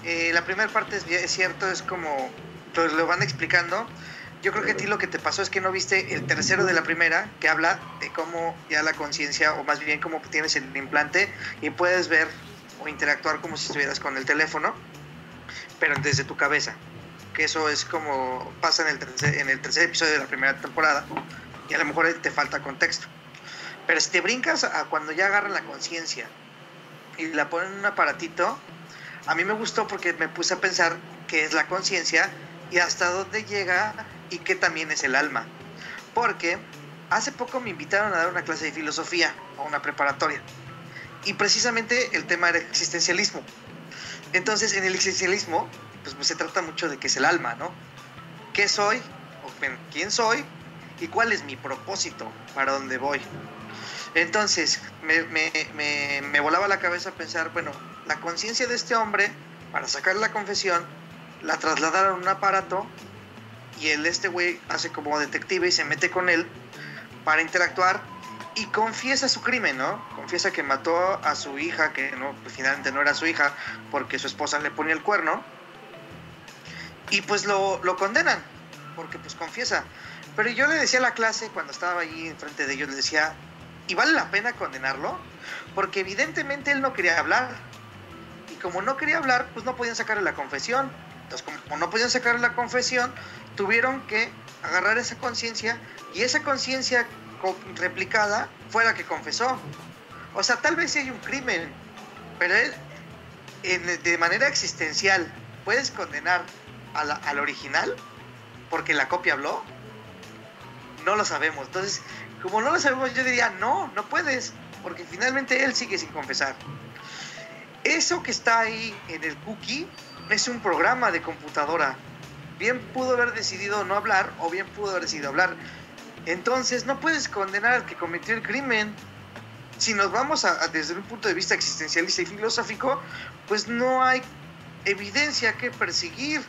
C: Eh, la primera parte es, es cierto, es como. Pues lo van explicando yo creo que a ti lo que te pasó es que no viste el tercero de la primera, que habla de cómo ya la conciencia, o más bien cómo tienes el implante y puedes ver o interactuar como si estuvieras con el teléfono, pero desde tu cabeza. Que eso es como pasa en el tercer, en el tercer episodio de la primera temporada, y a lo mejor te falta contexto. Pero te brincas a cuando ya agarran la conciencia y la ponen en un aparatito, a mí me gustó porque me puse a pensar qué es la conciencia y hasta dónde llega y qué también es el alma. Porque hace poco me invitaron a dar una clase de filosofía a una preparatoria. Y precisamente el tema era existencialismo. Entonces, en el existencialismo, pues, se trata mucho de qué es el alma, ¿no? ¿Qué soy? O, ¿Quién soy? ¿Y cuál es mi propósito? ¿Para dónde voy? Entonces, me, me, me, me volaba la cabeza pensar, bueno, la conciencia de este hombre, para sacar la confesión, la trasladaron a un aparato y el este güey hace como detective y se mete con él para interactuar y confiesa su crimen, ¿no? Confiesa que mató a su hija, que no, pues, finalmente no era su hija, porque su esposa le ponía el cuerno. Y pues lo, lo condenan, porque pues confiesa. Pero yo le decía a la clase, cuando estaba allí enfrente de ellos, le decía, ¿y vale la pena condenarlo? Porque evidentemente él no quería hablar. Y como no quería hablar, pues no podían sacarle la confesión. Entonces, como no podían sacarle la confesión, tuvieron que agarrar esa conciencia y esa conciencia replicada fue la que confesó. O sea, tal vez hay un crimen, pero él, de manera existencial, ¿puedes condenar al original porque la copia habló? No lo sabemos. Entonces, como no lo sabemos, yo diría, no, no puedes, porque finalmente él sigue sin confesar. Eso que está ahí en el cookie es un programa de computadora bien pudo haber decidido no hablar o bien pudo haber decidido hablar. Entonces no puedes condenar al que cometió el crimen. Si nos vamos a, desde un punto de vista existencialista y filosófico, pues no hay evidencia que perseguir.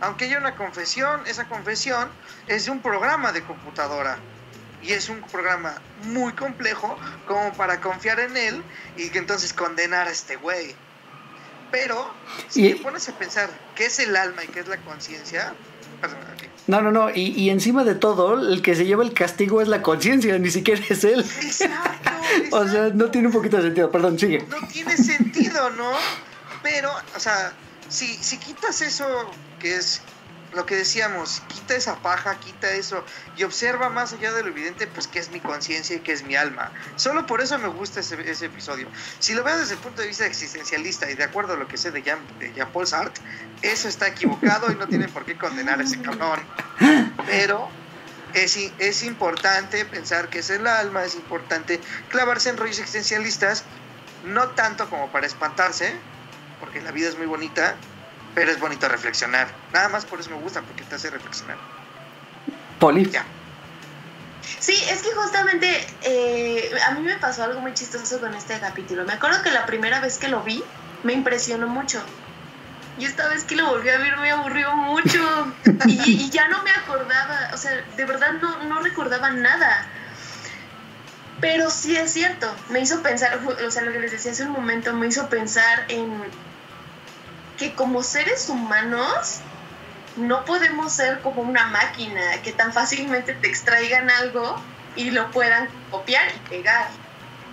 C: Aunque haya una confesión, esa confesión es de un programa de computadora. Y es un programa muy complejo como para confiar en él y que entonces condenar a este güey. Pero si te pones a pensar qué es el alma y qué es la conciencia,
A: No, no, no. Y, y, encima de todo, el que se lleva el castigo es la conciencia, ni siquiera es él.
C: Exacto,
A: o sea, no tiene un poquito de sentido. Perdón, sigue.
C: No tiene sentido, ¿no? Pero, o sea, si, si quitas eso que es lo que decíamos, quita esa paja, quita eso y observa más allá de lo evidente, pues que es mi conciencia y que es mi alma. Solo por eso me gusta ese, ese, episodio. Si lo veo desde el punto de vista existencialista y de acuerdo a lo que sé de Jean, de Jean Sartre, eso está equivocado y no tienen por qué condenar a ese cabrón. Pero es, es importante pensar que es el alma, es importante clavarse en rollos existencialistas, no tanto como para espantarse, porque la vida es muy bonita, pero es bonito reflexionar. Nada más por eso me gusta, porque te hace reflexionar.
A: Poli.
C: Ya.
B: Sí, es que justamente eh, a mí me pasó algo muy chistoso con este capítulo. Me acuerdo que la primera vez que lo vi me impresionó mucho. Y esta vez que lo volví a ver me aburrió mucho. Y, y ya no me acordaba, o sea, de verdad no, no recordaba nada. Pero sí es cierto, me hizo pensar, o sea, lo que les decía hace un momento, me hizo pensar en que como seres humanos no podemos ser como una máquina que tan fácilmente te extraigan algo y lo puedan copiar y pegar.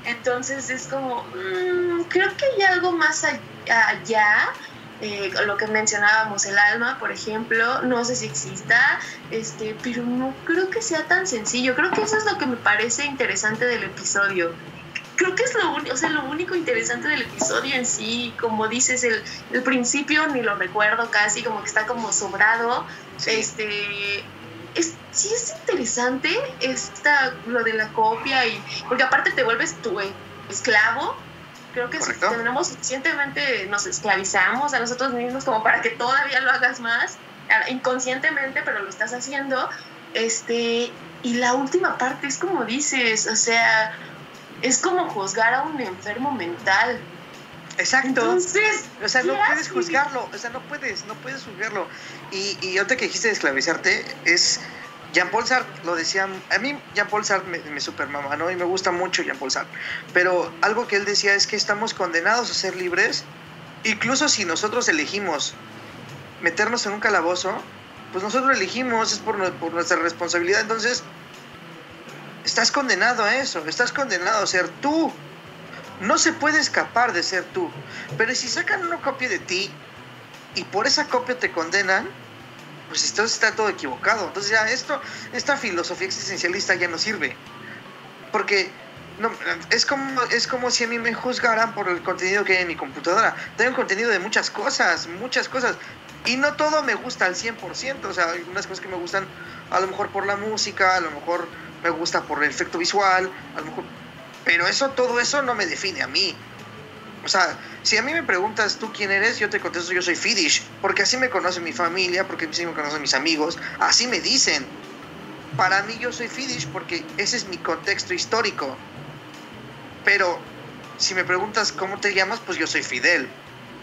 B: Entonces es como, mmm, creo que hay algo más allá, eh, lo que mencionábamos, el alma, por ejemplo, no sé si exista, este, pero no creo que sea tan sencillo. Creo que eso es lo que me parece interesante del episodio creo que es lo, o sea, lo único interesante del episodio en sí, como dices, el, el principio ni lo recuerdo casi, como que está como sobrado. Sí. Este, es, sí es interesante esta, lo de la copia, y porque aparte te vuelves tu esclavo. Creo que si tenemos suficientemente, nos esclavizamos a nosotros mismos como para que todavía lo hagas más, inconscientemente, pero lo estás haciendo. Este, y la última parte es como dices, o sea, es como juzgar a un enfermo mental.
C: Exacto.
B: Entonces,
C: o sea, no puedes juzgarlo, o sea, no puedes, no puedes juzgarlo. Y, y ahorita que dijiste de esclavizarte, es. Jean-Paul Sartre lo decía, a mí Jean-Paul Sartre me, me supermama, ¿no? Y me gusta mucho Jean-Paul Sartre. Pero algo que él decía es que estamos condenados a ser libres, incluso si nosotros elegimos meternos en un calabozo, pues nosotros elegimos, es por, por nuestra responsabilidad. Entonces, estás condenado a eso, estás condenado a ser tú. No se puede escapar de ser tú. Pero si sacan una copia de ti y por esa copia te condenan, pues entonces está todo equivocado. Entonces ya esto, esta filosofía existencialista ya no sirve. Porque no, es, como, es como si a mí me juzgaran por el contenido que hay en mi computadora. Tengo contenido de muchas cosas, muchas cosas. Y no todo me gusta al 100%. O sea, hay unas cosas que me gustan a lo mejor por la música, a lo mejor me gusta por el efecto visual, pero eso, todo eso no me define a mí. O sea, si a mí me preguntas tú quién eres, yo te contesto yo soy Fidish, porque así me conoce mi familia, porque así me conocen mis amigos, así me dicen. Para mí yo soy Fidish porque ese es mi contexto histórico. Pero si me preguntas cómo te llamas, pues yo soy Fidel.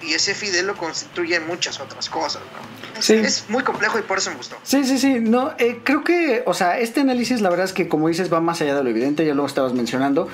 C: Y ese Fidel lo constituyen muchas otras cosas, ¿no?
A: Sí.
C: Es muy complejo y por eso me gustó.
A: Sí, sí, sí. No, eh, creo que, o sea, este análisis, la verdad es que, como dices, va más allá de lo evidente, ya lo estabas mencionando.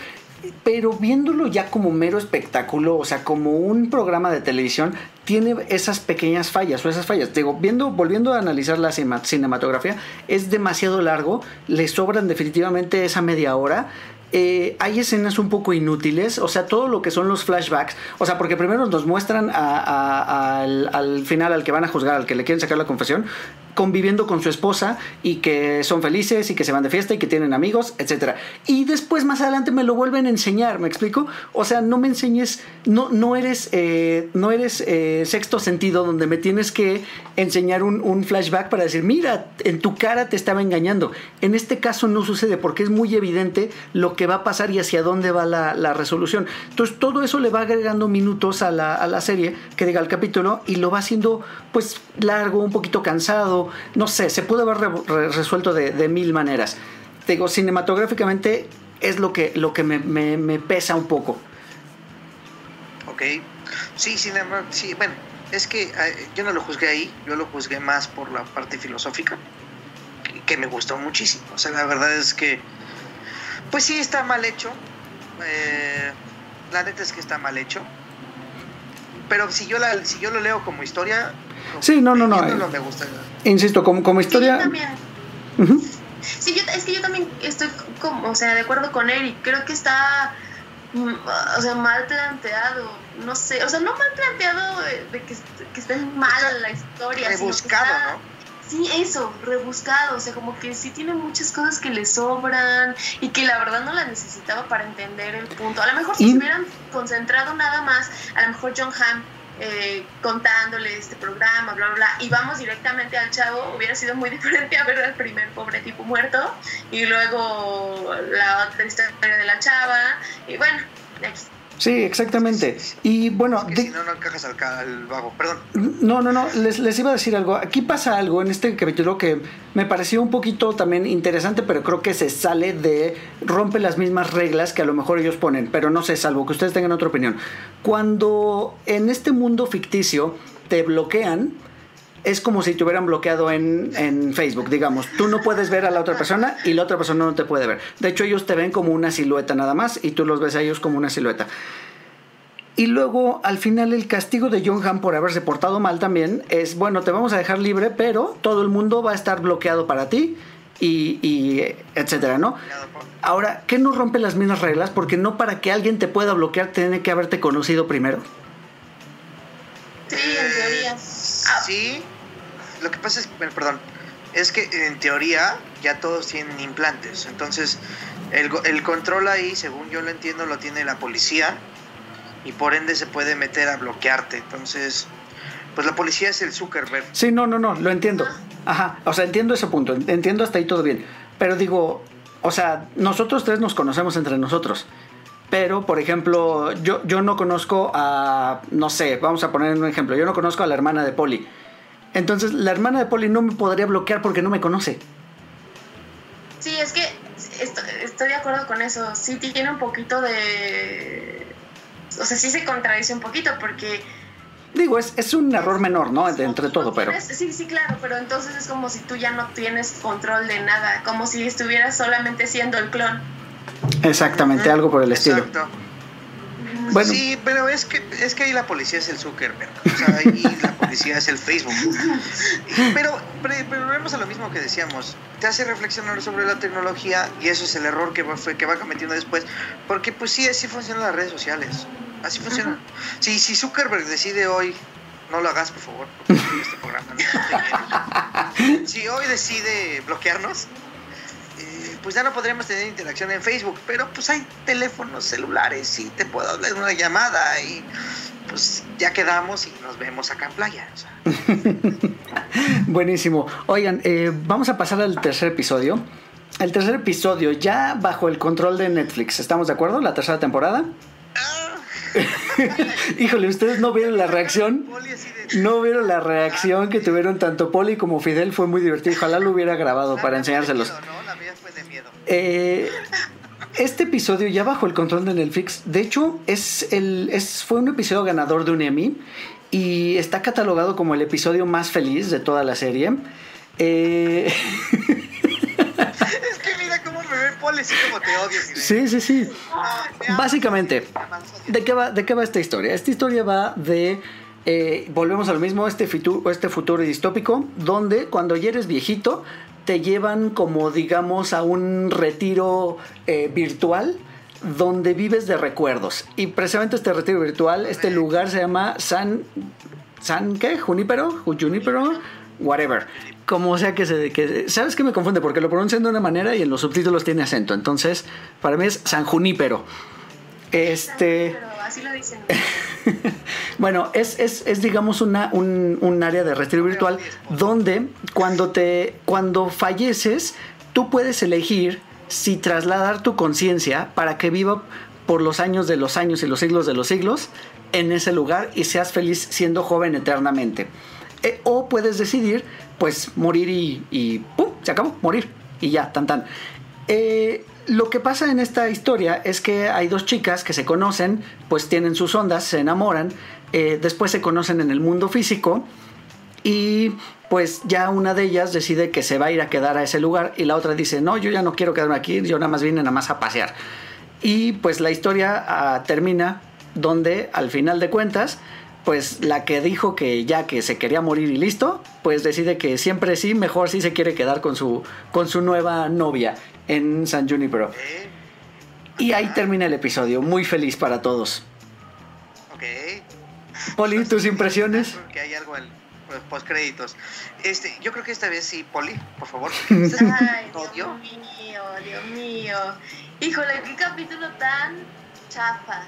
A: Pero viéndolo ya como mero espectáculo, o sea, como un programa de televisión, tiene esas pequeñas fallas o esas fallas. Digo, viendo, volviendo a analizar la cinematografía, es demasiado largo, le sobran definitivamente esa media hora. Eh, hay escenas un poco inútiles, o sea, todo lo que son los flashbacks, o sea, porque primero nos muestran a, a, al, al, final al que van a juzgar, al que le quieren sacar la confesión, conviviendo con su esposa y que son felices y que se van de fiesta y que tienen amigos, etc. Y después más adelante me lo vuelven a enseñar, ¿me explico? O sea, no me enseñes, no, no eres, eh, no eres eh, sexto sentido donde me tienes que enseñar un, flashback para decir, mira, en tu cara te estaba engañando. En este caso no sucede porque es muy evidente lo que va a pasar y hacia dónde va la, la resolución. Entonces todo eso le va agregando minutos a la, a la serie, que diga el capítulo, y lo va haciendo pues largo, un poquito cansado, no sé, se pudo haber re resuelto de, mil maneras. Te digo, cinematográficamente es lo que, lo que me, pesa un poco.
C: Ok, sí, sí, bueno, es que eh, yo no lo juzgué ahí, yo lo juzgué más por la parte filosófica, que, que me gustó muchísimo. O sea, la verdad es que, pues sí, está mal hecho. Eh, la neta es que está mal hecho. Pero si yo, la, si yo lo leo como historia,
A: Sí, no, no, no. Eh,
C: me gusta.
A: insisto, como, como
B: Sí, yo
A: historia...
B: también.
A: Ujú.
B: Sí, yo, es que yo también estoy como, o sea, de acuerdo con Eric. Creo que está, mm, o sea, mal planteado. No sé, o sea, no mal planteado de, de que, que esté mal la historia. sino que
C: Rebuscado,
B: está-
C: ¿no?
B: Sí, eso, rebuscado, o sea, como que sí tiene muchas cosas que le sobran y que la verdad no las necesitaba para entender el punto. A lo mejor si
A: Y-
B: se hubieran concentrado nada más, a lo mejor John Hamm eh, contándole este programa, bla, bla, bla, y vamos directamente al chavo, hubiera sido muy diferente a ver al primer pobre tipo muerto y luego la otra historia de la chava, y bueno, aquí.
A: Sí, exactamente. Y bueno,
C: Que
A: de-
C: si no, no encajas al, al vago. Perdón.
A: No, no, no, les, les iba a decir algo. Aquí pasa algo en este capítulo que me pareció un poquito también interesante, pero creo que se sale de, rompe las mismas reglas que a lo mejor ellos ponen, pero no sé, salvo que ustedes tengan otra opinión. Cuando en este mundo ficticio te bloquean, es como si te hubieran bloqueado en, en Facebook, digamos. Tú no puedes ver a la otra persona y la otra persona no te puede ver. De hecho, ellos te ven como una silueta nada más y tú los ves a ellos como una silueta. Y luego, al final, el castigo de John Hamm por haberse portado mal también es, bueno, te vamos a dejar libre, pero todo el mundo va a estar bloqueado para ti y, etcétera, ¿no? Ahora, ¿qué no rompe las mismas reglas? Porque no para que alguien te pueda bloquear tiene que haberte conocido primero.
B: Sí, en teoría. Ah,
C: Sí. Lo que pasa es, perdón, es que en teoría ya todos tienen implantes. Entonces, el, el control ahí, según yo lo entiendo, lo tiene la policía. Y por ende se puede meter a bloquearte. Entonces, pues la policía es el Zuckerberg.
A: Sí, no, no, no, lo entiendo. Ajá, o sea, entiendo ese punto, entiendo hasta ahí todo bien. Pero digo, o sea, nosotros tres nos conocemos entre nosotros. Pero, por ejemplo, yo, yo no conozco a, no sé, vamos a poner un ejemplo, yo no conozco a la hermana de Polly. Entonces, la hermana de Polly no me podría bloquear porque no me conoce.
B: Sí, es que estoy, estoy de acuerdo con eso. Sí tiene un poquito de... O sea, sí se contradice un poquito porque...
A: Digo, es, es un error menor, ¿no? De- entre todo, pero...
B: Sí, sí, claro, pero entonces es como si tú ya no tienes control de nada, como si estuvieras solamente siendo el clon.
A: Exactamente, algo por el estilo.
C: Exacto.
A: Bueno,
C: Sí, pero es que, es que ahí la policía es el Zuckerberg. O sea, ahí la policía es el Facebook. Pero, pero, volvemos a lo mismo que decíamos. Te hace reflexionar sobre la tecnología y eso es el error que va, fue, que va cometiendo después. Porque pues sí, así funcionan las redes sociales. Así funcionan. Si, si Zuckerberg decide hoy, no lo hagas por favor, porque este programa no. Si hoy decide bloquearnos, pues ya no podríamos tener interacción en Facebook, pero pues hay teléfonos celulares y te puedo hablar una llamada y pues ya quedamos y nos vemos acá en playa. o sea.
A: Buenísimo. Oigan, eh, vamos a pasar al tercer episodio. El tercer episodio, ya bajo el control de Netflix. ¿Estamos de acuerdo? La tercera temporada. Híjole, ustedes no vieron la reacción. No vieron la reacción que tuvieron tanto Poli como Fidel. Fue muy divertido. Ojalá lo hubiera grabado
C: La
A: para enseñárselos.
C: Fue de miedo.
A: Eh, este episodio ya bajo el control de Netflix, de hecho, es el, es, fue un episodio ganador de un Emmy y está catalogado como el episodio más feliz de toda la serie. Eh,
C: Es que mira cómo me ve Poli así como te odio.
A: Sí, sí, sí.
C: Ah,
A: Básicamente. ¿de qué, va, ¿de qué va esta historia? Esta historia va de... eh, volvemos a lo mismo, este futuro, este futuro distópico, donde cuando ya eres viejito, te llevan como digamos a un retiro eh, virtual donde vives de recuerdos. Y precisamente este retiro virtual, este lugar se llama San... ¿San qué? ¿Junípero? ¿Junípero? Whatever. Como sea que se... Que, ¿Sabes qué me confunde? Porque lo pronuncian de una manera y en los subtítulos tiene acento. Entonces, para mí es San Junípero. Este...
B: Así lo dicen.
A: Bueno, es, es, es, digamos una, un, un área de retiro virtual donde cuando, te, cuando falleces tú puedes elegir si trasladar tu conciencia para que viva por los años de los años y los siglos de los siglos en ese lugar y seas feliz siendo joven eternamente. Eh, o puedes decidir pues morir y, y ¡pum! Se acabó, morir y ya, tan tan. Eh, lo que pasa en esta historia es que hay dos chicas que se conocen, pues tienen sus ondas, se enamoran, eh, después se conocen en el mundo físico y pues ya una de ellas decide que se va a ir a quedar a ese lugar y la otra dice, no, yo ya no quiero quedarme aquí, yo nada más vine nada más a pasear. Y pues la historia uh, termina donde al final de cuentas pues la que dijo que ya que se quería morir y listo, pues decide que siempre sí, mejor sí se quiere quedar con su, con su nueva novia en San Junipero.
C: ¿Eh?
A: Y ahí termina el episodio, muy feliz para todos.
C: Ok.
A: Poli, tus impresiones.
C: Porque hay algo en los postcréditos. Este, yo creo que esta vez sí, Poli, por favor.
B: Ay, Dios mío, Dios mío. Híjole, qué capítulo tan chafa.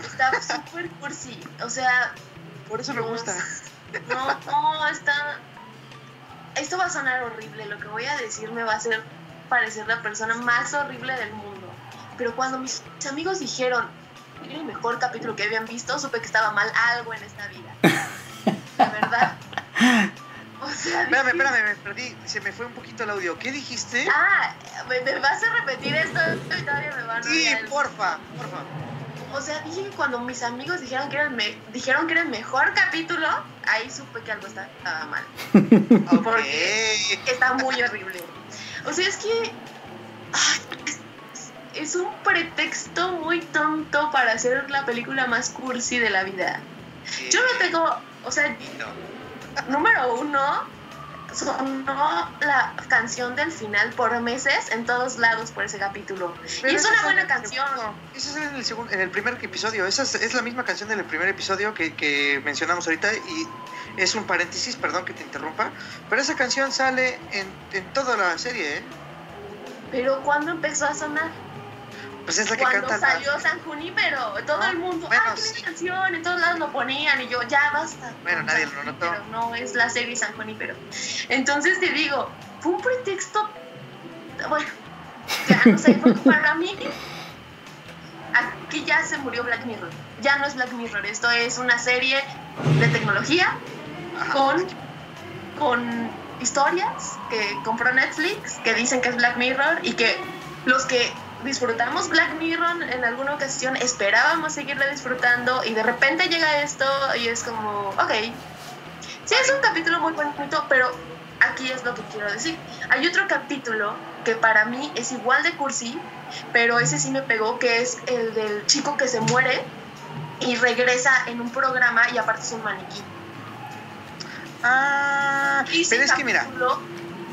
B: Está súper cursi. O sea,
C: Por eso me gusta.
B: No, no, está. Esto va a sonar horrible. Lo que voy a decir me va a hacer parecer la persona más horrible del mundo. Pero cuando mis amigos dijeron que era el mejor capítulo que habían visto, supe que estaba mal algo en esta vida. La verdad. O sea,
C: Espérame, espérame, me perdí. Se me fue un poquito el audio. ¿Qué dijiste?
B: Ah, ¿me, me vas a repetir esto y todavía me van a
C: Sí,
B: el-
C: porfa, porfa.
B: O sea, dije que cuando mis amigos dijeron que era el, me- dijeron que era el mejor capítulo, ahí supe que algo estaba mal. Porque está muy horrible. O sea, es que. es un pretexto muy tonto para hacer la película más cursi de la vida. Yo no tengo. O sea, número uno, sonó la canción del final por meses en todos lados por ese capítulo.
C: Pero
B: y es una buena canción.
C: segundo. Esa sale en el, segundo, en el primer episodio. Esa es, es la misma canción del primer episodio que, que mencionamos ahorita. Y es un paréntesis, perdón que te interrumpa. Pero esa canción sale en, en toda la serie, ¿eh?
B: Pero cuando empezó a sonar,
C: Pues es la que
B: cuando
C: canta.
B: salió San Junípero, todo
C: Ah,
B: el mundo,
C: bueno,
B: ¡ay, qué
C: sí.
B: canción! En todos lados lo ponían y yo, ya basta.
C: Bueno, nadie lo notó.
B: Junípero, No es la serie San Junípero. Entonces te digo, fue un pretexto. Bueno, ya no sé, para mí. Aquí ya se murió Black Mirror. Ya no es Black Mirror, esto es una serie de tecnología
C: Ajá.
B: con, con historias que compró Netflix, que dicen que es Black Mirror y que los que disfrutamos Black Mirror en alguna ocasión esperábamos seguirla disfrutando y de repente llega esto y es como, ok, sí es un capítulo muy bonito, pero aquí es lo que quiero decir. Hay otro capítulo que para mí es igual de cursi, pero ese sí me pegó, que es el del chico que se muere y regresa en un programa y aparte es un maniquí.
C: Ah, pero es que mira.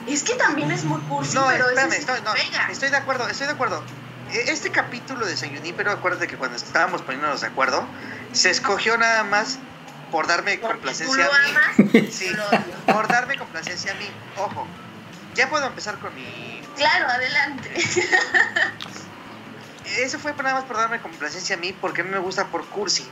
B: Es que también es muy cursi,
C: No,
B: pero
C: espérame,
B: sí
C: estoy, no, estoy de acuerdo, estoy de acuerdo. E- Este capítulo de San pero acuérdate que cuando estábamos poniéndonos de acuerdo, se escogió nada más por darme
B: Porque tú
C: complacencia
B: lo
C: a mí.
B: amas,
C: Sí,
B: lo
C: por darme complacencia a mí. Ojo, ya puedo empezar con mi...
B: Claro, adelante.
C: Eso fue nada más por darme complacencia a mí, porque a mí me gusta por cursi.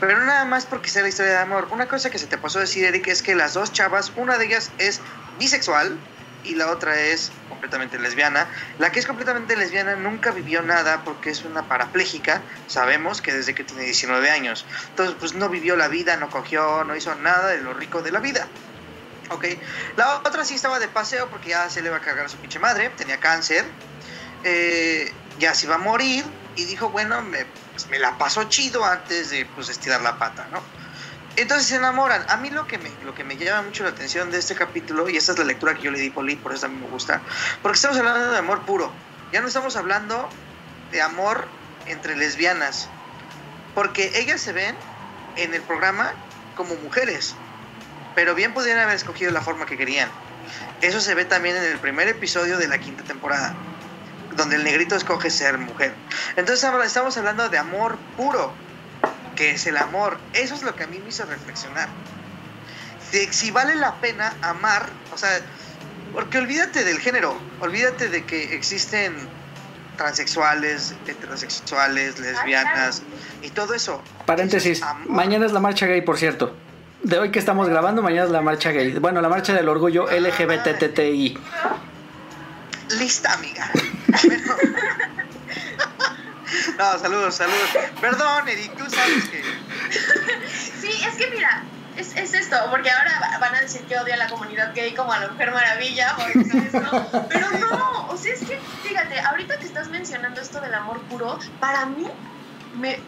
C: Pero no nada más porque sea la historia de amor. Una cosa que se te pasó a decir, Eric, es que las dos chavas, una de ellas es bisexual y la otra es completamente lesbiana. La que es completamente lesbiana nunca vivió nada porque es una parapléjica. Sabemos que desde que tiene 19 años. Entonces, pues no vivió la vida, no cogió, no hizo nada de lo rico de la vida. Ok. La otra sí estaba de paseo porque ya se le va a cargar a su pinche madre, tenía cáncer. Eh, ya se iba a morir y dijo, bueno, me, pues, me la pasó chido antes de pues, estirar la pata, ¿no? Entonces se enamoran. A mí lo que, me, lo que me llama mucho la atención de este capítulo, y esta es la lectura que yo le di Poli, por eso a mí me gusta, porque estamos hablando de amor puro. Ya no estamos hablando de amor entre lesbianas, porque ellas se ven en el programa como mujeres, pero bien podrían haber escogido la forma que querían. Eso se ve también en el primer episodio de la quinta temporada, donde el negrito escoge ser mujer. Entonces ahora estamos hablando de amor puro, que es el amor. Eso es lo que a mí me hizo reflexionar. De si vale la pena amar, o sea, porque olvídate del género, olvídate de que existen transexuales, heterosexuales, lesbianas y todo eso.
A: Paréntesis,
C: Eso es amor.
A: mañana es la marcha gay, por cierto. De hoy que estamos grabando, mañana es la marcha gay. Bueno, la marcha del orgullo LGBTTI.
C: Lista, amiga. Bueno. No, saludos, saludos. Perdón, Eric, tú sabes que.
B: Sí, es que mira, es, es esto, porque ahora va- van a decir que odia a la comunidad gay como a la Mujer Maravilla, porque es esto. Pero no, o sea, es que, fíjate, ahorita que estás mencionando esto del amor puro, para mí me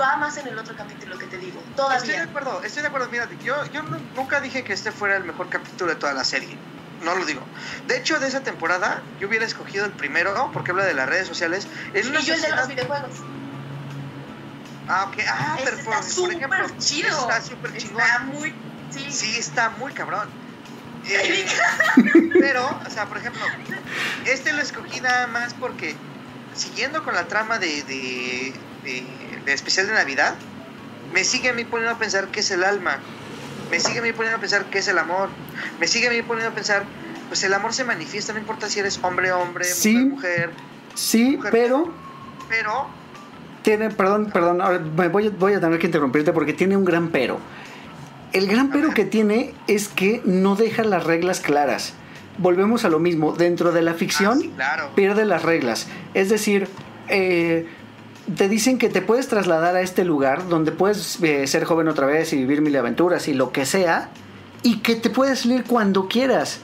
B: va más en el otro capítulo que te digo,
C: Estoy de
B: todavía.
C: acuerdo, estoy de acuerdo. Mira, yo, yo nu- nunca dije que este fuera el mejor capítulo de toda la serie. No lo digo. De hecho, de esa temporada, yo hubiera escogido el primero, porque habla de las redes sociales. En una
B: Y yo el de
C: sociedad-
B: los videojuegos.
C: Ah, ok. Ah,
B: Ese
C: pero
B: está
C: por, ejemplo,
B: chido.
C: está súper chingón.
B: Está muy. Sí.
C: Sí, está muy cabrón. Eh, pero, o sea, por ejemplo, este lo escogí nada más porque, siguiendo con la trama de, de, de- de especial de Navidad, me sigue a mí poniendo a pensar qué es el alma. Me sigue a mí poniendo a pensar qué es el amor. Me sigue a mí poniendo a pensar, pues el amor se manifiesta, no importa si eres hombre, hombre,
A: Sí.
C: mujer, mujer.
A: Sí,
C: Mujer.
A: pero
C: Pero,
A: tiene, perdón, perdón, ahora me voy, a- voy a tener que interrumpirte porque tiene un gran pero. El gran pero que tiene es que no deja las reglas claras. Volvemos a lo mismo, dentro de la ficción
C: Ah, sí, claro.
A: pierde las reglas. Es decir, eh, te dicen que te puedes trasladar a este lugar donde puedes eh, ser joven otra vez y vivir mil aventuras y lo que sea, y que te puedes salir cuando quieras.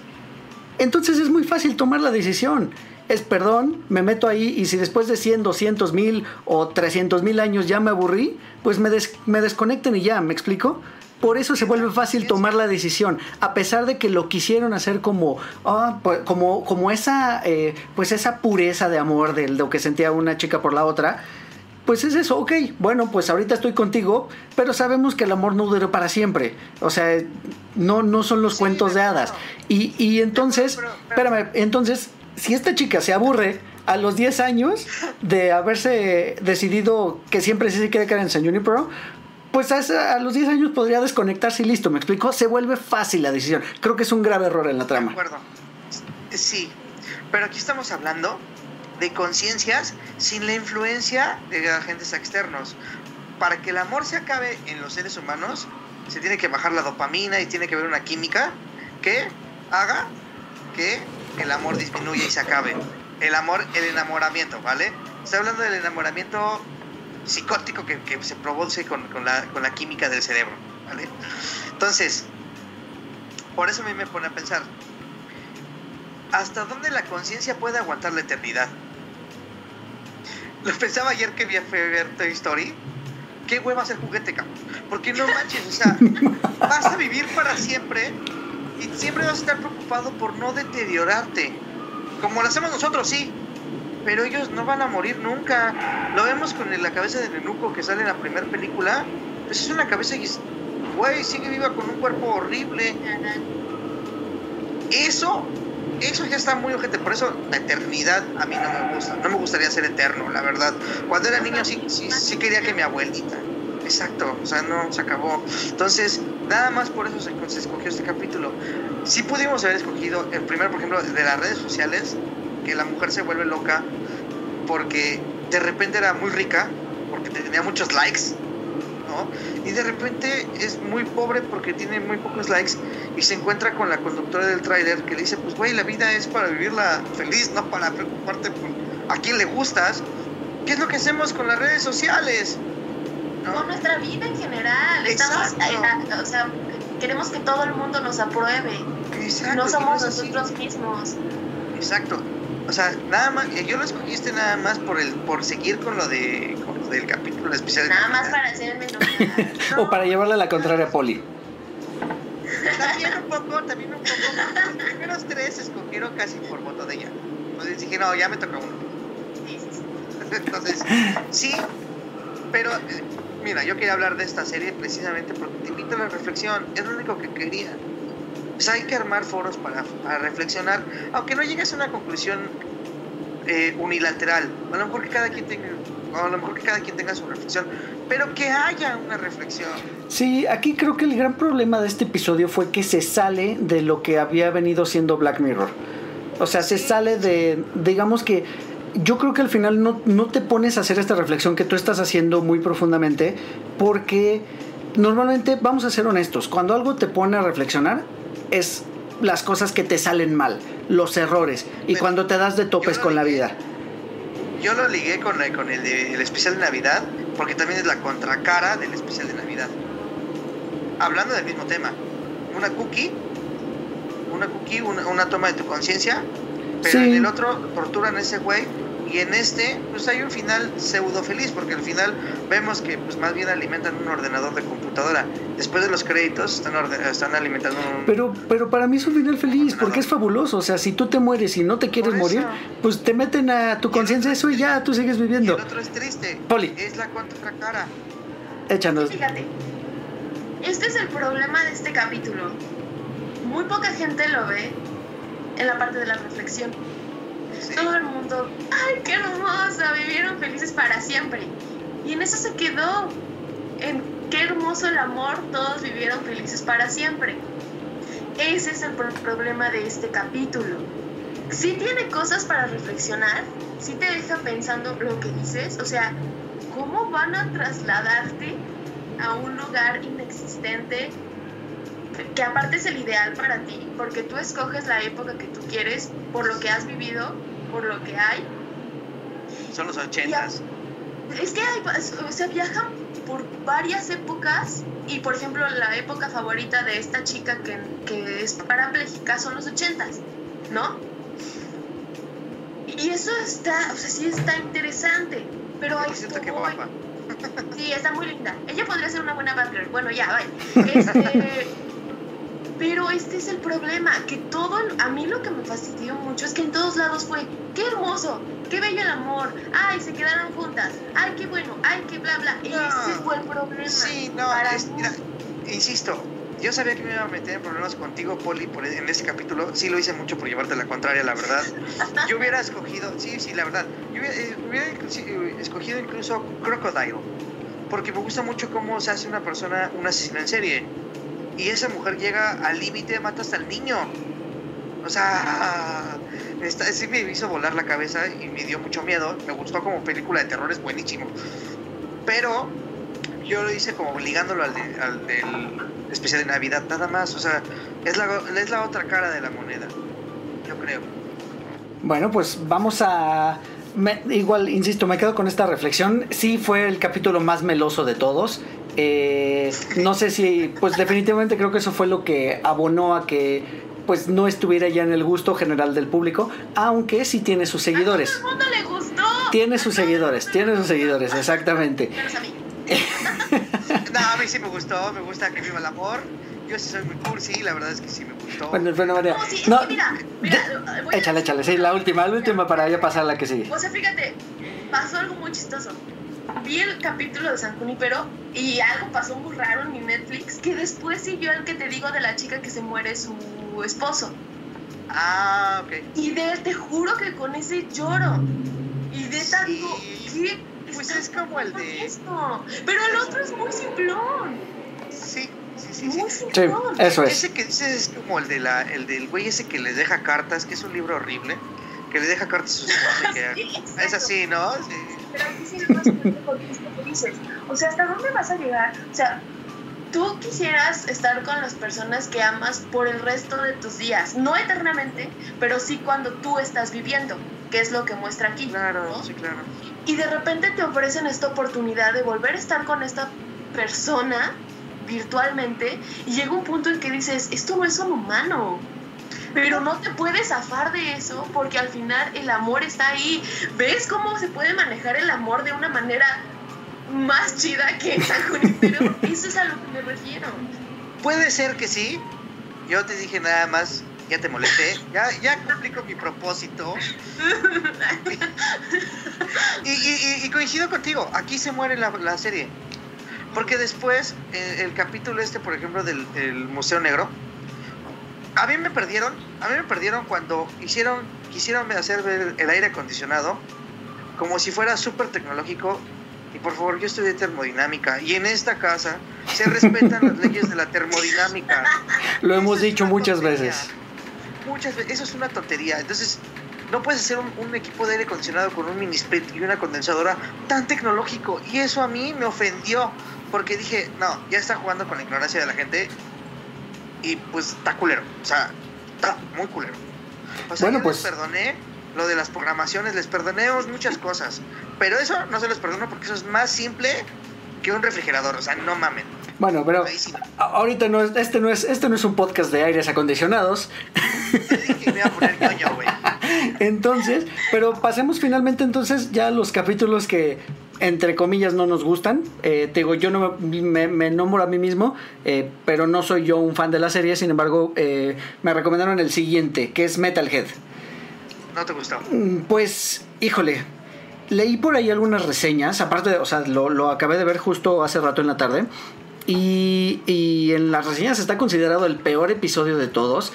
A: Entonces es muy fácil tomar la decisión. Es perdón, me meto ahí y si después de 100, 200 mil o 300 mil años ya me aburrí, pues me, des- me desconecten y ya, ¿me explico? Por eso se vuelve fácil tomar la decisión, a pesar de que lo quisieron hacer como, pues, como, como esa, eh, pues esa pureza de amor de lo que sentía una chica por la otra. Pues es eso, ok, bueno, pues ahorita estoy contigo, pero sabemos que el amor no dura para siempre. O sea, no, no son los
C: Sí,
A: cuentos de
C: de
A: hadas. Y, y entonces,
C: pero- pero-
A: espérame, entonces, si esta chica se aburre a los 10 años de haberse decidido que siempre sí se quiere quedar en San Junipero, pues a, esa- a los 10 años podría desconectarse y listo, ¿me explico? Se vuelve fácil la decisión. Creo que es un grave error en la
C: De
A: trama.
C: acuerdo. Sí, pero aquí estamos hablando de conciencias sin la influencia de agentes externos. Para que el amor se acabe en los seres humanos, se tiene que bajar la dopamina y tiene que haber una química que haga que el amor disminuya y se acabe. El amor, el enamoramiento, ¿vale? Estoy hablando del enamoramiento psicótico que, que se produce con, con la, con la química del cerebro, ¿vale? Entonces, por eso a mí me pone a pensar, ¿hasta dónde la conciencia puede aguantar la eternidad? Lo pensaba ayer que vi a ver Toy Story. ¿Qué hueva ser juguete, cabrón? Porque no manches, o sea, vas a vivir para siempre y siempre vas a estar preocupado por no deteriorarte. Como lo hacemos nosotros, sí. Pero ellos no van a morir nunca. Lo vemos con la cabeza de Nenuco que sale en la primera película. Pues es una cabeza y es, güey, sigue viva con un cuerpo horrible. Eso, eso ya está muy ojete. Por eso la eternidad a mí no me gusta. No me gustaría ser eterno, la verdad. Cuando era niño sí, sí, sí quería que mi abuelita. Exacto, o sea, no, se acabó. Entonces, nada más por eso se, se escogió este capítulo. Sí pudimos haber escogido, el primero, por ejemplo, de las redes sociales, que la mujer se vuelve loca porque de repente era muy rica, porque tenía muchos likes, ¿no? Y de repente es muy pobre porque tiene muy pocos likes y se encuentra con la conductora del tráiler que le dice, pues güey, la vida es para vivirla feliz, no para preocuparte por a quién le gustas. ¿Qué es lo que hacemos con las redes sociales? ¿No?
B: Con nuestra vida en general. Estamos,
C: Exacto.
B: ah, o sea, queremos que todo el mundo nos apruebe.
C: Exacto,
B: no somos nosotros mismos.
C: Exacto. O sea, nada más, yo lo escogiste nada más por el, por seguir con lo de, con lo del capítulo especial.
B: Nada más para hacer el menú.
A: O para llevarle la contraria a Poli.
C: También un poco, también un poco. Los primeros tres escogieron casi por voto de ella. Entonces dije, no, ya me toca uno.
B: Sí, sí, sí.
C: Entonces, sí, pero eh, mira, yo quería hablar de esta serie precisamente porque te invito a la reflexión. Es lo único que quería. Pues hay que armar foros para, para reflexionar, aunque no llegues a una conclusión eh, unilateral. A lo mejor que cada quien tenga, a lo mejor que cada quien tenga su reflexión, pero que haya una reflexión.
A: Sí, aquí creo que el gran problema de este episodio fue que se sale de lo que había venido siendo Black Mirror. O sea, se sale de, digamos que yo creo que al final no, no te pones a hacer esta reflexión que tú estás haciendo muy profundamente porque normalmente, vamos a ser honestos, cuando algo te pone a reflexionar es las cosas que te salen mal, los errores y
C: Pero
A: cuando te das de topes con la vida.
C: Yo lo ligué con, con el, el especial de Navidad, porque también es la contracara del especial de Navidad. Hablando del mismo tema, una cookie, una cookie, una, una toma de tu conciencia, pero
A: Sí.
C: en el otro torturan a ese güey, y en este, pues hay un final pseudo feliz, porque al final vemos que pues más bien alimentan un ordenador de computadora. Después de los créditos están, están alimentando un...
A: Pero, pero para mí es un final feliz porque es fabuloso. O sea, si tú te mueres y no te quieres morir, pues te meten a tu conciencia eso y ya tú sigues
C: Y
A: viviendo.
C: el otro es triste.
A: Poli.
C: Es la contracara.
A: Échanos.
B: Fíjate, este es el problema de este capítulo. Muy poca gente lo ve en la parte de la reflexión. Todo el mundo, ¡ay, qué hermosa! Vivieron felices para siempre. Y en eso se quedó. En qué hermoso el amor, todos vivieron felices para siempre. Ese es el pro- problema de este capítulo. Sí tiene cosas para reflexionar, sí te deja pensando lo que dices, o sea, ¿cómo van a trasladarte a un lugar inexistente que aparte es el ideal para ti, porque tú escoges la época que tú quieres, por lo que has vivido, por lo que hay.
C: Son los ochentas.
B: Es que hay, o sea, viajan por varias épocas y por ejemplo la época favorita de esta chica que, que es parapléjica son los ochentas, ¿no? Y eso está, o sea, sí está interesante, pero
C: guapa.
B: Sí, está muy linda. Ella podría ser una buena Batgirl. Bueno, ya, vaya. Este, pero este es el problema, que todo, a mí lo que me fastidió mucho es que en todos lados fue, qué hermoso, qué bello el amor, ay, se quedaron juntas, ay, qué bueno, ay, qué bla, bla.
C: No.
B: Ese fue el problema.
C: Sí, no,
B: para
C: es- mira, insisto, yo sabía que me iba a meter en problemas contigo, Poli, por, en este capítulo. Sí lo hice mucho por llevarte la contraria, la verdad. Yo hubiera escogido, sí, sí, la verdad. Yo hubiera, eh, hubiera eh, escogido incluso Crocodile, porque me gusta mucho cómo se hace una persona un asesino en serie. Y esa mujer llega al límite, mata hasta al niño. O sea, está, sí me hizo volar la cabeza y me dio mucho miedo. Me gustó como película de terror, es buenísimo. Pero yo lo hice como ligándolo al, de- al del especial de Navidad, nada más. O sea, es la, es la otra cara de la moneda, yo creo.
A: Bueno, pues vamos a... igual, insisto, me quedo con esta reflexión. Sí fue el capítulo más meloso de todos. Eh, no sé si, pues definitivamente creo que eso fue lo que abonó a que pues no estuviera ya en el gusto general del público, aunque sí tiene sus seguidores.
B: A todo el mundo le gustó.
A: Tiene sus seguidores, tiene sus seguidores, exactamente.
B: Menos a mí.
C: No, a mí sí me gustó, me gusta que viva el amor. Yo sí soy muy cursi, la verdad es que sí me gustó.
A: Bueno, bueno, María.
B: No, sí, es
A: No,
B: que mira, mira,
A: échale, échale, sí, la última, la última para ya pasar a la que sigue.
B: O sea, fíjate, pasó algo muy chistoso. Vi el capítulo de San Junípero y algo pasó muy raro en mi Netflix que después siguió el que te digo de la chica que se muere su esposo.
C: Ah, ok.
B: Y de te juro que con ese lloro. Y de
C: Sí.
B: digo, ¿qué?
C: Pues es como el de-
B: Esto? Pero el otro es muy simplón.
C: Sí, sí, sí. sí.
B: Muy
A: Sí,
B: simplón.
A: eso es.
C: Ese que dices es como el, de la, el del güey ese que les deja cartas, que es un libro horrible, que le deja cartas a sus
B: exacto.
C: Es así, ¿no? Sí.
B: Pero aquí sí es más porque es lo que dices. O sea, ¿hasta dónde vas a llegar? O sea, tú quisieras estar con las personas que amas por el resto de tus días. No eternamente, pero sí cuando tú estás viviendo, que es lo que muestra aquí.
C: Claro,
B: ¿no?
C: sí, claro.
B: Y de repente te ofrecen esta oportunidad de volver a estar con esta persona virtualmente y llega un punto en que dices, esto no es un humano. Pero no te puedes zafar de eso porque al final el amor está ahí. ¿Ves cómo se puede manejar el amor de una manera más chida que San Junípero? Eso es a lo que me refiero.
C: Puede ser que sí. Yo te dije nada más, ya te molesté, ya, ya cumplí con mi propósito. Y, coincido contigo, aquí se muere la, la serie. Porque después, eh, el capítulo este, por ejemplo, del Museo Negro, a mí me perdieron, a mí me perdieron cuando hicieron, quisieron hacer ver el aire acondicionado como si fuera súper tecnológico. Y por favor, yo estudié termodinámica y en esta casa se respetan las leyes de la termodinámica.
A: Lo hemos
C: Eso es
A: dicho muchas
C: tontería.
A: veces.
C: Muchas veces, eso es una tontería. Entonces, no puedes hacer un, un equipo de aire acondicionado con un mini split y una condensadora tan tecnológico. Y eso a mí me ofendió. Porque dije, no, ya está jugando con la ignorancia de la gente. Y pues está culero. O sea, está muy culero. O sea,
A: Bueno, pues-
C: les perdoné lo de las programaciones, les perdoné muchas cosas. Pero eso no se les perdono porque eso es más simple que un refrigerador. O sea, no mamen.
A: Bueno, pero
C: sí.
A: ahorita no es, este no es, este no es un podcast de aires acondicionados.
C: Te dije que me iba a poner ñoño, güey.
A: Entonces, pero pasemos finalmente entonces ya a los capítulos que entre comillas no nos gustan. Eh, te digo, yo no me, me- me nombro a mí mismo, eh, pero no soy yo un fan de la serie. Sin embargo, eh, me recomendaron el siguiente, que es Metalhead.
C: No te gustó.
A: Mm, Pues, híjole, leí por ahí algunas reseñas, aparte, o sea, lo, lo acabé de ver justo hace rato en la tarde. Y, y, en las reseñas está considerado el peor episodio de todos.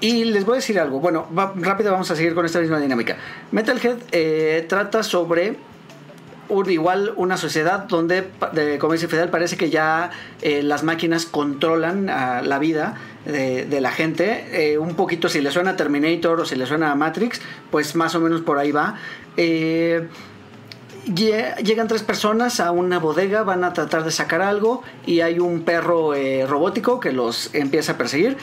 A: Y les voy a decir algo. Bueno, rápido vamos a seguir con esta misma dinámica. Metalhead trata sobre igual una sociedad donde, de, como dice Fidel, parece que ya eh, las máquinas controlan uh, la vida de, de la gente. Eh, un poquito, si le suena a Terminator o si le suena a Matrix, pues más o menos por ahí va. Eh, llegan tres personas a una bodega, van a tratar de sacar algo y hay un perro eh, robótico que los empieza a perseguir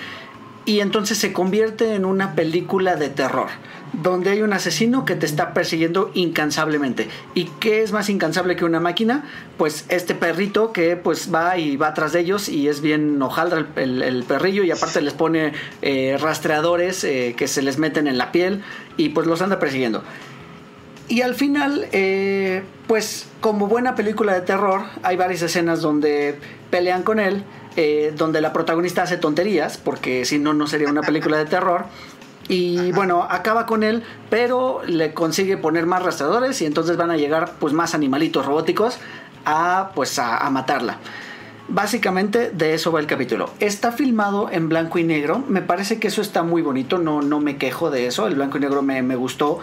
A: y entonces se convierte en una película de terror donde hay un asesino que te está persiguiendo incansablemente. ¿Y qué es más incansable que una máquina? Pues este perrito que pues va y va atrás de ellos y es bien hojaldra el, perrillo y aparte les pone eh, rastreadores eh, que se les meten en la piel y pues los anda persiguiendo. Y al final, eh, pues como buena película de terror, hay varias escenas donde pelean con él, donde la protagonista hace tonterías, porque si no, no sería una película de terror. Y bueno, acaba con él, pero le consigue poner más rastreadores y entonces van a llegar pues más animalitos robóticos a pues a, a matarla. Básicamente de eso va el capítulo. Está filmado en blanco y negro. Me parece que eso está muy bonito. No, no me quejo de eso. El blanco y negro me, me gustó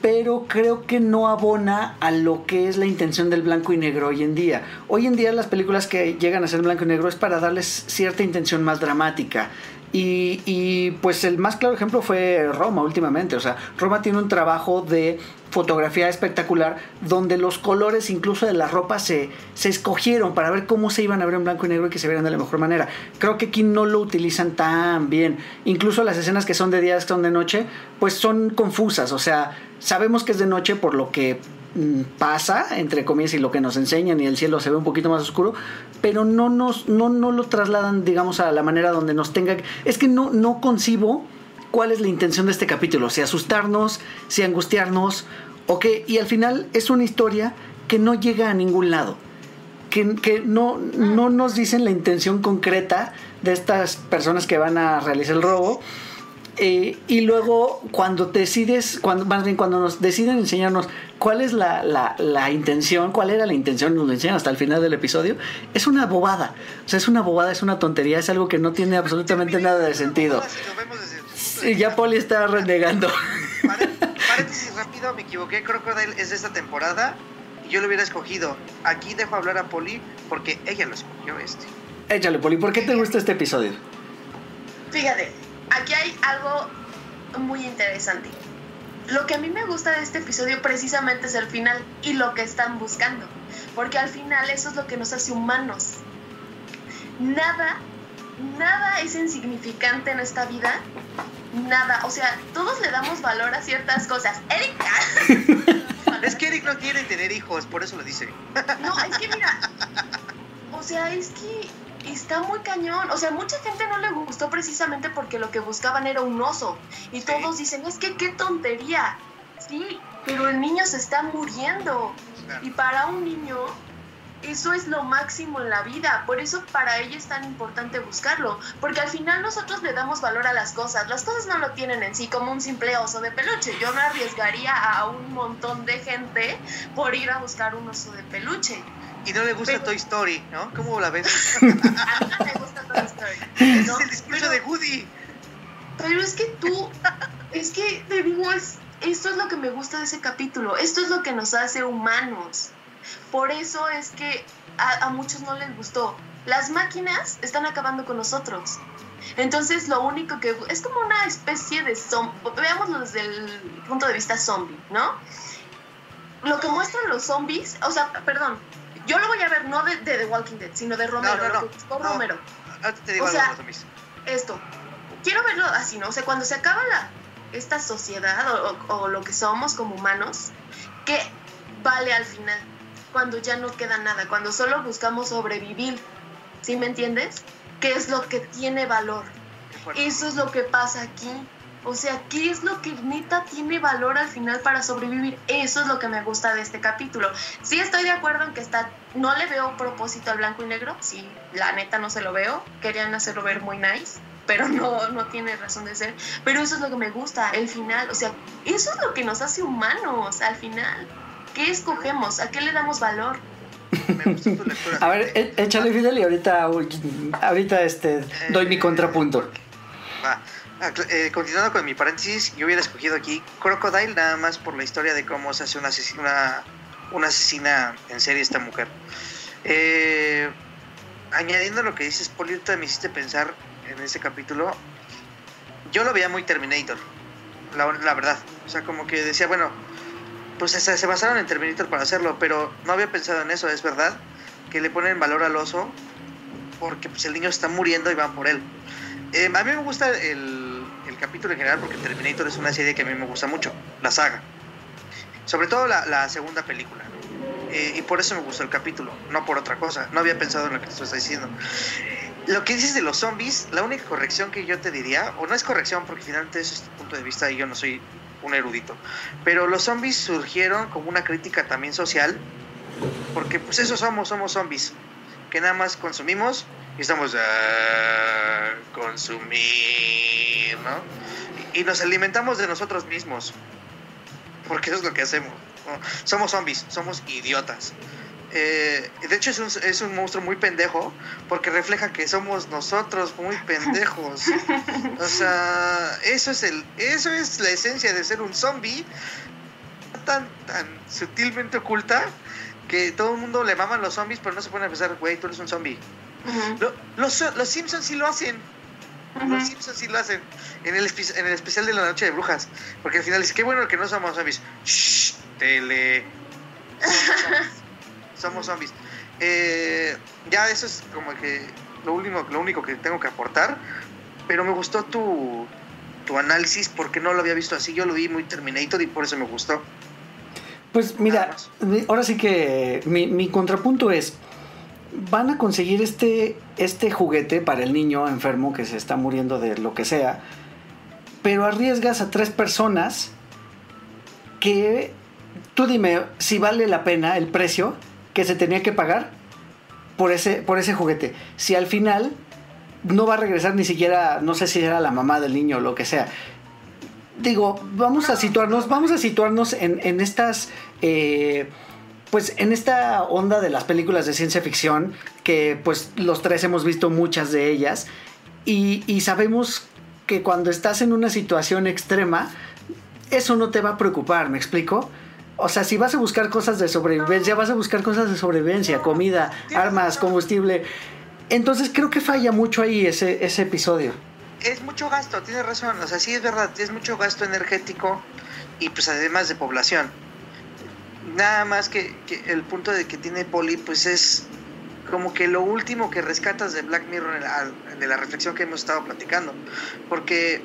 A: pero creo que no abona a lo que es la intención del blanco y negro hoy en día. Hoy en día las películas que llegan a ser blanco y negro es para darles cierta intención más dramática. Y, y, pues el más claro ejemplo fue Roma últimamente. O sea, Roma tiene un trabajo de fotografía espectacular donde los colores incluso de la ropa se, se escogieron para ver cómo se iban a ver en blanco y negro y que se vieran de la mejor manera. Creo que aquí no lo utilizan tan bien. Incluso las escenas que son de día, que son de noche, pues son confusas. O sea, sabemos que es de noche por lo que pasa, entre comillas, y lo que nos enseñan y el cielo se ve un poquito más oscuro, pero no nos no, no lo trasladan, digamos, a la manera donde nos tenga... Es que no, no concibo cuál es la intención de este capítulo, si asustarnos, si angustiarnos, o qué, y al final es una historia que no llega a ningún lado, que, que no, no nos dicen la intención concreta de estas personas que van a realizar el robo, eh, y luego cuando decides, cuando, más bien cuando nos deciden enseñarnos cuál es la, la, la, intención, cuál era la intención, nos lo enseñan hasta el final del episodio, es una bobada. O sea, es una bobada, es una tontería, es algo que no tiene absolutamente nada de sentido. Sí, ya Poli está renegando.
C: Paréntesis rápido, me equivoqué, Crocodile es de esta temporada y yo lo hubiera escogido. Aquí dejo hablar a Poli porque ella lo escogió este.
A: Échale, Poli, ¿por qué te gusta este episodio?
B: Fíjate, aquí hay algo muy interesante. Lo que a mí me gusta de este episodio precisamente es el final y lo que están buscando. Porque al final eso es lo que nos hace humanos. Nada, nada es insignificante en esta vida. Nada. O sea, todos le damos valor a ciertas cosas. Erika.
C: es que Eric no quiere tener hijos, por eso lo dice.
B: no, es que mira. O sea, es que está muy cañón. O sea, mucha gente no le gustó precisamente porque lo que buscaban era un oso. Y sí. todos dicen, es que qué tontería. Sí, pero el niño se está muriendo. Claro. Y para un niño, eso es lo máximo en la vida. Por eso para ella es tan importante buscarlo. Porque al final nosotros le damos valor a las cosas. Las cosas no lo tienen en sí como un simple oso de peluche. Yo me arriesgaría a un montón de gente por ir a buscar un oso de peluche.
C: Y no le gusta pero, Toy Story, ¿no? ¿Cómo la ves?
B: a mí no me gusta Toy Story.
C: Es el discurso pero, de Woody.
B: Pero es que tú, es que digo, es, esto es lo que me gusta de ese capítulo. Esto es lo que nos hace humanos. Por eso es que a, a muchos no les gustó. Las máquinas están acabando con nosotros. Entonces lo único que es como una especie de zombie, veámoslo desde el punto de vista zombie, ¿no? Lo que muestran los zombies, o sea, perdón, yo lo voy a ver no de, de The Walking Dead, sino de Romero,
C: no, no, no,
B: lo que buscó Romero.
C: Te digo
B: o sea, esto, quiero verlo así, ¿no? O sea, cuando se acaba la, esta sociedad o, o, o, lo que somos como humanos, ¿qué vale al final? Cuando ya no queda nada, cuando solo buscamos sobrevivir, ¿sí me entiendes? ¿Qué es lo que tiene valor? Eso es lo que pasa aquí. O sea, ¿qué es lo que neta tiene valor al final para sobrevivir? Eso es lo que me gusta de este capítulo. Sí estoy de acuerdo en que está, no le veo propósito al blanco y negro, sí, la neta no se lo veo, querían hacerlo ver muy nice, pero no, no tiene razón de ser. Pero eso es lo que me gusta, el final, o sea, eso es lo que nos hace humanos al final. ¿qué escogemos? ¿A qué le damos valor?
C: Me gustó tu lectura.
A: A ver, é- échale Fidel y ahorita, ahorita este, doy mi contrapunto.
C: Va. Ah, eh, continuando con mi paréntesis, yo hubiera escogido aquí Crocodile nada más por la historia de cómo se hace una asesina, una, asesina en serie esta mujer. Eh, añadiendo lo que dices, Poli, ahorita me hiciste pensar en ese capítulo. Yo lo veía muy Terminator, la, la verdad. O sea, como que decía, bueno, pues se, se basaron en Terminator para hacerlo, pero no había pensado en eso, es verdad, que le ponen valor al oso porque pues, el niño está muriendo y van por él. Eh, a mí me gusta el, el capítulo en general porque Terminator es una serie que a mí me gusta mucho, la saga. Sobre todo la, la segunda película. Eh, y por eso me gustó el capítulo, no por otra cosa. No había pensado en lo que tú estás diciendo. Lo que dices de los zombies, la única corrección que yo te diría, o no es corrección porque finalmente ese es tu punto de vista y yo no soy un erudito, pero los zombies surgieron como una crítica también social, porque pues eso somos, somos zombies, que nada más consumimos y estamos a consumir, ¿no? Y, y nos alimentamos de nosotros mismos, porque eso es lo que hacemos. ¿no? Somos zombies, somos idiotas. Eh, de hecho es un, es un monstruo muy pendejo porque refleja que somos nosotros muy pendejos. O sea, eso es el, eso es la esencia de ser un zombie tan, tan sutilmente oculta que todo el mundo le maman los zombies, pero no se pone a pensar, güey, tú eres un zombie.
B: Ujú,
C: Lo- los, los Simpsons sí lo hacen.
B: ujú.
C: Los Simpsons sí lo hacen. En el, en el especial de la noche de brujas. Porque al final dice, qué bueno que no somos zombies. Shh, tele. Somos zombies. Eh, ya eso es como que lo único, lo único que tengo que aportar. Pero me gustó tu, tu análisis porque no lo había visto así. Yo lo vi muy Terminator y por eso me gustó.
A: Pues mira, mi- ahora sí que mi, mi contrapunto es, van a conseguir este, este juguete para el niño enfermo que se está muriendo de lo que sea, pero arriesgas a tres personas que tú dime si vale la pena el precio que se tenía que pagar por ese, por ese juguete. Si al final no va a regresar ni siquiera, no sé si era la mamá del niño o lo que sea. Digo, vamos a situarnos, vamos a situarnos en, en estas, eh, pues en esta onda de las películas de ciencia ficción, que pues los tres hemos visto muchas de ellas, y, y sabemos que cuando estás en una situación extrema, eso no te va a preocupar, ¿me explico? O sea, si vas a buscar cosas de sobrevivencia, vas a buscar cosas de sobrevivencia, comida, armas, combustible. Entonces creo que falla mucho ahí ese, ese episodio.
C: Es mucho gasto, tienes razón, o sea, sí es verdad, es mucho gasto energético y pues además de población. Nada más que, que el punto de que tiene Poli, pues es como que lo último que rescatas de Black Mirror de la reflexión que hemos estado platicando. Porque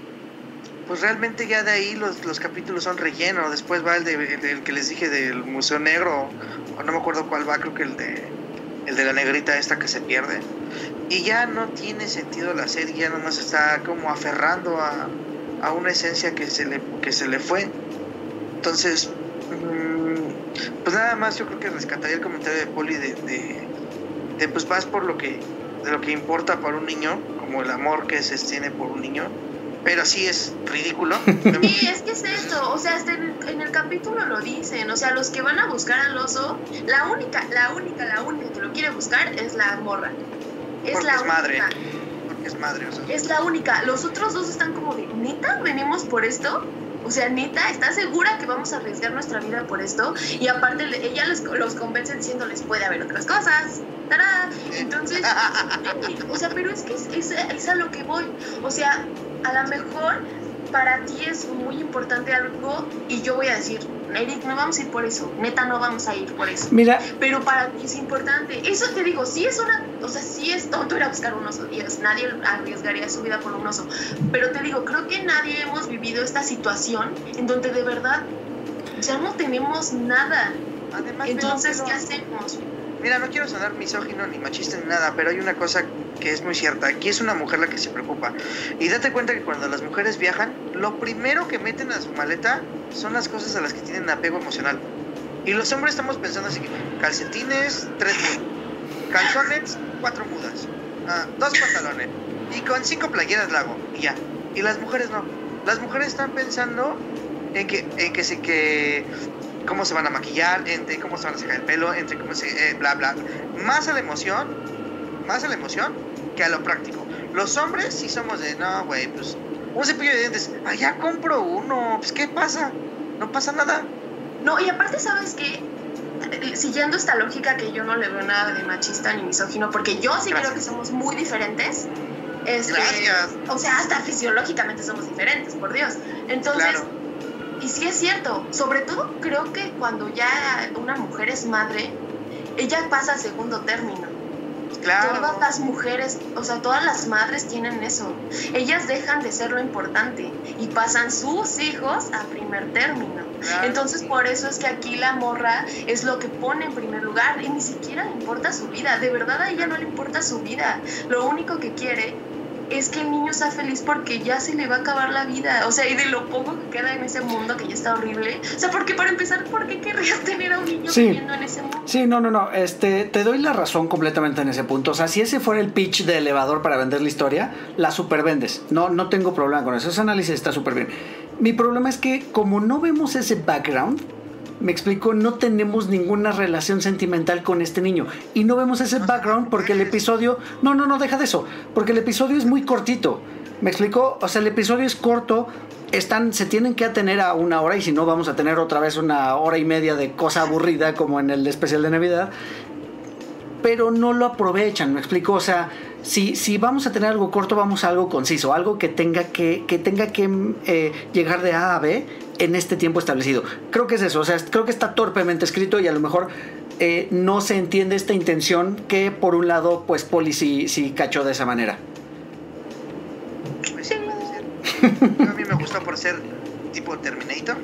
C: pues realmente ya de ahí los, los capítulos son relleno. Después va el, de, el del que les dije del Museo Negro, o no me acuerdo cuál va, creo que el de, el de la negrita esta que se pierde. Y ya no tiene sentido la serie, ya nomás está como aferrando a, a una esencia que se le, que se le fue. Entonces, mm, pues nada más yo creo que rescataría el comentario de Poli de, de, de, pues vas por lo que, de lo que importa para un niño, como el amor que se tiene por un niño. Pero sí es ridículo.
B: Sí, es que es eso, o sea, hasta en el, en el capítulo lo dicen, o sea, los que van a buscar al oso, la única, la única, la única que lo quiere buscar es la morra. Es
C: Porque
B: la
C: es
B: única.
C: madre. Porque es madre, o sea.
B: Es la única. Los otros dos están como de, ¿neta venimos por esto? O sea, neta, ¿estás segura que vamos a arriesgar nuestra vida por esto? Y aparte, ella les- los convence diciéndoles, puede haber otras cosas. ¡Tará! Entonces, o sea, pero es que es, es- es a lo que voy. O sea, a lo mejor para ti es muy importante algo y yo voy a decir, Eric, no vamos a ir por eso. Neta, no vamos a ir por eso
A: Mira,
B: pero para ti es importante. Eso te digo, sí es una, o sea, sí es tonto ir a buscar un oso, Dios, nadie arriesgaría su vida por un oso, pero te digo, creo que nadie hemos vivido esta situación en donde de verdad ya no tenemos nada.
C: Además,
B: Entonces, ¿qué hacemos?
C: Mira, no quiero sonar misógino ni machista ni nada, pero hay una cosa que es muy cierta. Aquí es una mujer la que se preocupa. Y date cuenta que cuando las mujeres viajan, lo primero que meten a su maleta son las cosas a las que tienen apego emocional. Y los hombres estamos pensando así calcetines, tres mudas. Calzones, cuatro mudas. Ah, dos pantalones. Y con cinco playeras la hago. Y ya. Y las mujeres no. Las mujeres están pensando en que, en que, se, que cómo se van a maquillar, entre cómo se van a sacar el pelo, entre cómo se... Eh, bla, bla. Más a la emoción, más a la emoción que a lo práctico. Los hombres sí somos de, no, güey, pues un cepillo de dientes, allá compro uno, pues ¿qué pasa? No pasa nada.
B: No, y aparte, ¿sabes qué? Siguiendo esta lógica que yo no le veo nada de machista ni misógino, porque yo sí creo que somos muy diferentes. Este,
C: Gracias.
B: O sea, hasta fisiológicamente somos diferentes, por Dios. Entonces,
C: Claro.
B: Y sí es cierto, sobre todo creo que cuando ya una mujer es madre, ella pasa a segundo término.
C: Claro.
B: Todas las mujeres, o sea, todas las madres tienen eso. Ellas dejan de ser lo importante y pasan sus hijos a primer término.
C: Claro,
B: Entonces, por eso es que aquí la morra es lo que pone en primer lugar y ni siquiera le importa su vida. De verdad a ella no le importa su vida. Lo único que quiere es que el niño sea feliz porque ya se le va a acabar la vida. O sea, y de lo poco que queda en ese mundo que ya está horrible. O sea, porque para empezar, ¿por qué querrías tener a un niño
A: Sí.
B: viviendo en ese mundo?
A: Sí, no, no, no. Este, te doy la razón completamente en ese punto. O sea, si ese fuera el pitch de elevador para vender la historia, la supervendes. No, no tengo problema con eso. Ese análisis está súper bien. Mi problema es que como no vemos ese background, me explico, no tenemos ninguna relación sentimental con este niño. Y no vemos ese background porque el episodio... No, no, no, deja de eso. Porque el episodio es muy cortito. ¿Me explico? O sea, el episodio es corto. Están, se tienen que atener a una hora y si no vamos a tener otra vez una hora y media de cosa aburrida como en el especial de Navidad. Pero no lo aprovechan, ¿me explico? O sea, si, si vamos a tener algo corto, vamos a algo conciso, algo que tenga que, que, tenga que eh, llegar de A a B en este tiempo establecido. Creo que es eso, o sea, creo que está torpemente escrito y a lo mejor eh, no se entiende esta intención que por un lado, pues Poli sí, sí cachó de esa manera.
C: Pues sí, puede ser. A mí me gustó por ser tipo Terminator.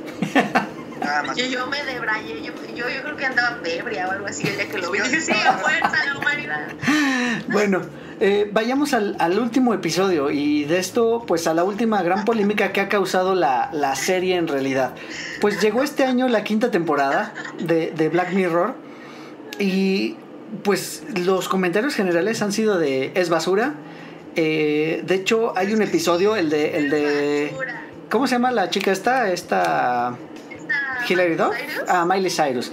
C: Nada más.
B: Yo me debrayé, yo, yo, yo creo que andaba ebria o algo así el día que lo vi. Sí, a fuerza la humanidad.
A: Bueno, eh, vayamos al, al último episodio y de esto, pues a la última gran polémica que ha causado la, la serie en realidad. Pues llegó este año la quinta temporada de, de Black Mirror y pues los comentarios generales han sido de es basura. Eh, de hecho, hay un episodio, el de, el de... ¿Cómo se llama la chica esta? Esta... Hilary Duff. Ah, Miley Cyrus.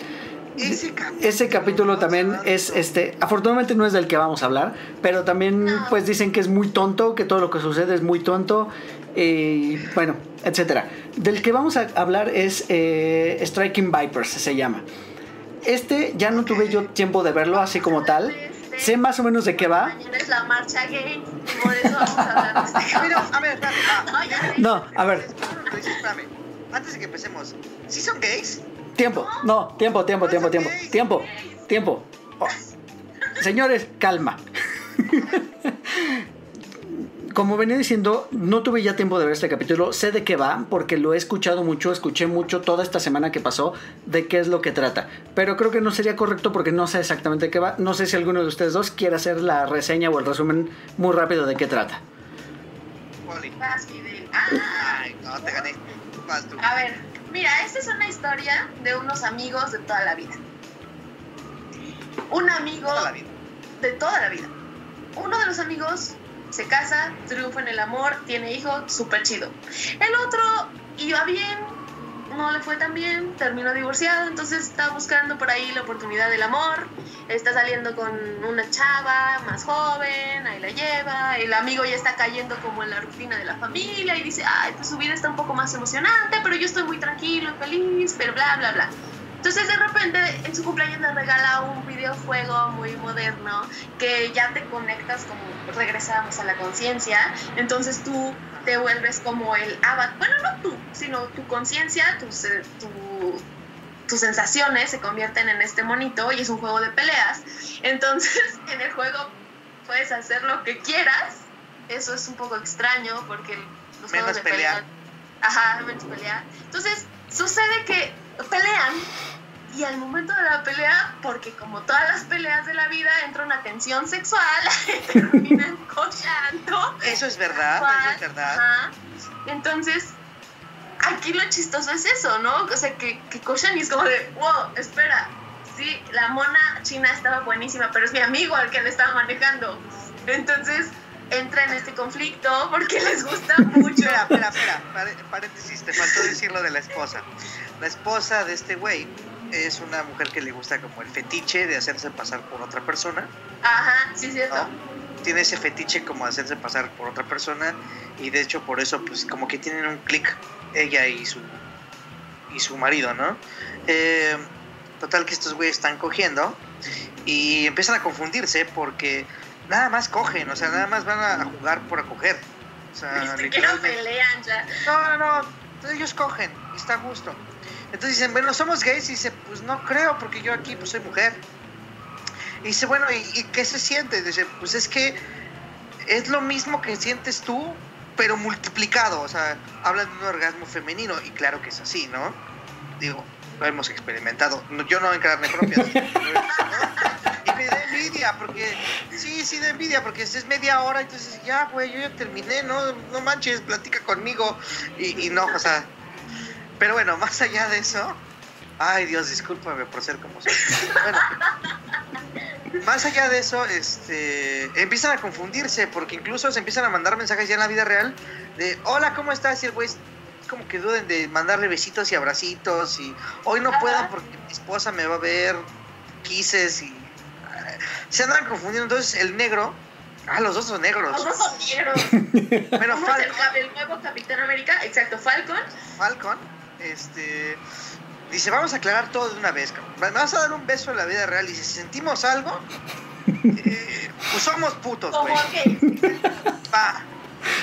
C: Ese capítulo,
A: Ese capítulo también es este, afortunadamente no es del que vamos a hablar, pero también
B: No.
A: pues dicen que es muy tonto, que todo lo que sucede es muy tonto y bueno, etcétera. Del que vamos a hablar es eh, Striking Vipers se llama. Este ya no tuve yo tiempo de verlo así como tal. Sé más o menos de qué va.
B: Mañana es la marcha gay, por eso vamos a hablar de este
C: Pero, a ver, espérame.
B: No,
A: a ver,
C: espérame. Antes de que empecemos, ¿sí son gays?
A: Tiempo, no, tiempo, tiempo, tiempo, tiempo, tiempo, tiempo. Oh. Señores, calma. Como venía diciendo, no tuve ya tiempo de ver este capítulo. Sé de qué va, porque lo he escuchado mucho, escuché mucho toda esta semana que pasó de qué es lo que trata. Pero creo que no sería correcto porque no sé exactamente de qué va. No sé si alguno de ustedes dos quiere hacer la reseña o el resumen muy rápido de qué trata.
C: Ay, no, te gané.
B: A ver, mira, esta es una historia de unos amigos de toda la vida. Un amigo
C: Toda la vida.
B: de toda la vida. Uno de los amigos se casa, triunfa en el amor, tiene hijos, súper chido. El otro iba bien, no le fue tan bien, terminó divorciado, entonces está buscando por ahí la oportunidad del amor, está saliendo con una chava más joven, ahí la lleva, el amigo ya está cayendo como en la rutina de la familia y dice, ay, pues su vida está un poco más emocionante, pero yo estoy muy tranquilo feliz, pero bla, bla, bla. Entonces de repente en su cumpleaños le regala un videojuego muy moderno que ya te conectas como regresamos a la conciencia. Entonces tú te vuelves como el avatar, bueno no tú, sino tu conciencia, tus, eh, tu- tus sensaciones se convierten en este monito y es un juego de peleas. Entonces en el juego puedes hacer lo que quieras. Eso es un poco extraño porque los
C: Menos
B: juegos de
C: pelear.
B: pelea Ajá, menos pelear. Entonces, sucede que pelean y al momento de la pelea, porque como todas las peleas de la vida, entra una tensión sexual, terminan cochando.
C: Eso es verdad, eso es verdad.
B: Ajá. Entonces, aquí lo chistoso es eso, ¿no? O sea, que, que cochan y es como de, wow, espera, sí, la mona china estaba buenísima, pero es mi amigo al que le estaba manejando. Entonces, entra en este conflicto porque les gusta mucho.
C: Espera, espera, espera, paréntesis, te faltó decir lo de la esposa. La esposa de este güey es una mujer que le gusta como el fetiche de hacerse pasar por otra persona,
B: Ajá, sí, cierto.
C: ¿no? Tiene ese fetiche como de hacerse pasar por otra persona y de hecho por eso pues como que tienen un clic ella y su y su marido, ¿no? Eh, total que estos güeyes están cogiendo y empiezan a confundirse porque nada más cogen, o sea, nada más van a, jugar por acoger. O sea,
B: siquiera
C: literalmente-
B: pelean ya.
C: no, no, no. Ellos cogen y está a gusto. Entonces dicen, bueno, somos gays. Y dice, pues no creo, porque yo aquí pues soy mujer. Y dice, bueno, ¿y, qué se siente? Dice, pues es que es lo mismo que sientes tú, pero multiplicado. O sea, hablan de un orgasmo femenino. Y claro que es así, ¿no? Digo, lo hemos experimentado. Yo no en carne propia. Y me da envidia, porque sí, sí da envidia, porque es media hora, entonces ya, güey, yo ya terminé, no, no manches, platica conmigo. Y no, o sea, pero bueno, más allá de eso, ay Dios, discúlpame por ser como soy. Bueno, más allá de eso, este, empiezan a confundirse, porque incluso se empiezan a mandar mensajes ya en la vida real de, hola, ¿cómo estás? Y el güey como que duden de mandarle besitos y abracitos y hoy no
B: Ajá.
C: puedo porque mi esposa me va a ver, quises y se andan confundiendo. Entonces el negro, ah, los dos son negros.
B: Los dos son negros.
C: Bueno,
B: ¿Cómo es el,
C: Falcon,
B: el nuevo Capitán América? Exacto, Falcon.
C: Falcon, este, dice, vamos a aclarar todo de una vez. cabrón. Me vas a dar un beso en la vida real. Dice, si sentimos algo, eh, pues somos putos, güey.
B: que
C: Va.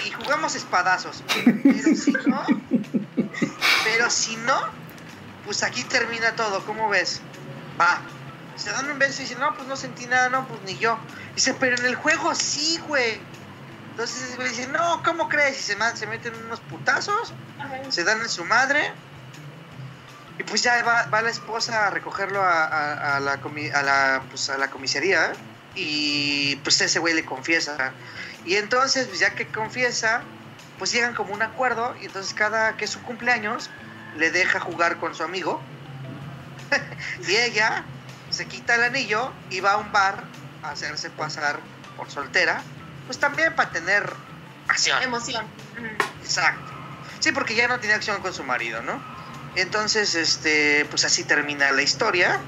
C: Y jugamos espadazos. Pero si no, pero si no, pues aquí termina todo. ¿Cómo ves? Va. Se dan un beso y dicen, no, pues no sentí nada, no, pues ni yo. Dice, pero en el juego sí, güey. Entonces dice, no, ¿cómo crees? Y se meten unos putazos, se dan en su madre. Y pues ya va, va la esposa a recogerlo a, a- a la, comi- a, la, pues a la comisaría. Y pues ese güey le confiesa. Y entonces, pues ya que confiesa, pues llegan como un acuerdo. Y entonces cada que es su cumpleaños, le deja jugar con su amigo. y ella se quita el anillo y va a un bar a hacerse pasar por soltera. Pues también para tener acción.
B: emoción.
C: Exacto. Sí, porque ya no tiene acción con su marido, ¿no? Entonces, este, pues así termina la historia.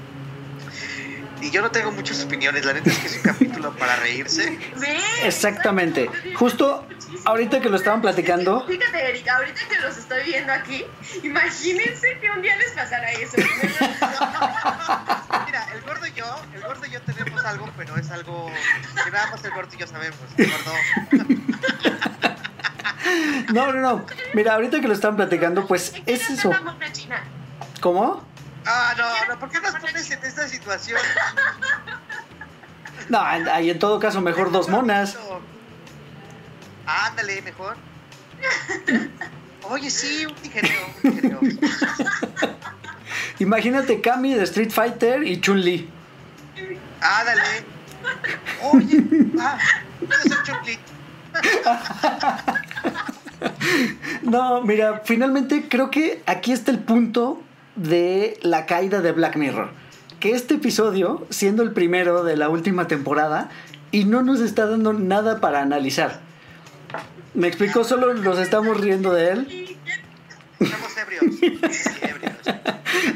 C: Y yo no tengo muchas opiniones, la neta es que es un capítulo para reírse.
B: Sí,
A: Exactamente. Justo ahorita que lo estaban platicando,
B: Fíjate, Erika, ahorita que los estoy viendo aquí, imagínense que un día les pasara eso.
C: Mira, el gordo y yo, el gordo y yo tenemos algo, pero es algo que nada más el gordo y yo sabemos. El gordo.
A: No, no, no. Mira, ahorita que lo estaban platicando, pues
B: ¿En qué
A: es eso. ¿Cómo?
C: Ah, no, no, ¿por qué nos pones en esta situación?
A: No, ahí en todo caso mejor dos monas.
C: Ándale, mejor. Oye, sí, un tijereo, un tijereo.
A: Imagínate Kami de Street Fighter y Chun-Li.
C: Ándale. Oye, ah, puede ser Chucky.
A: No, mira, finalmente creo que aquí está el punto de la caída de Black Mirror. Que este episodio, siendo el primero de la última temporada, y no nos está dando nada para analizar. Me explicó, solo nos estamos riendo de él.
C: Estamos ebrios.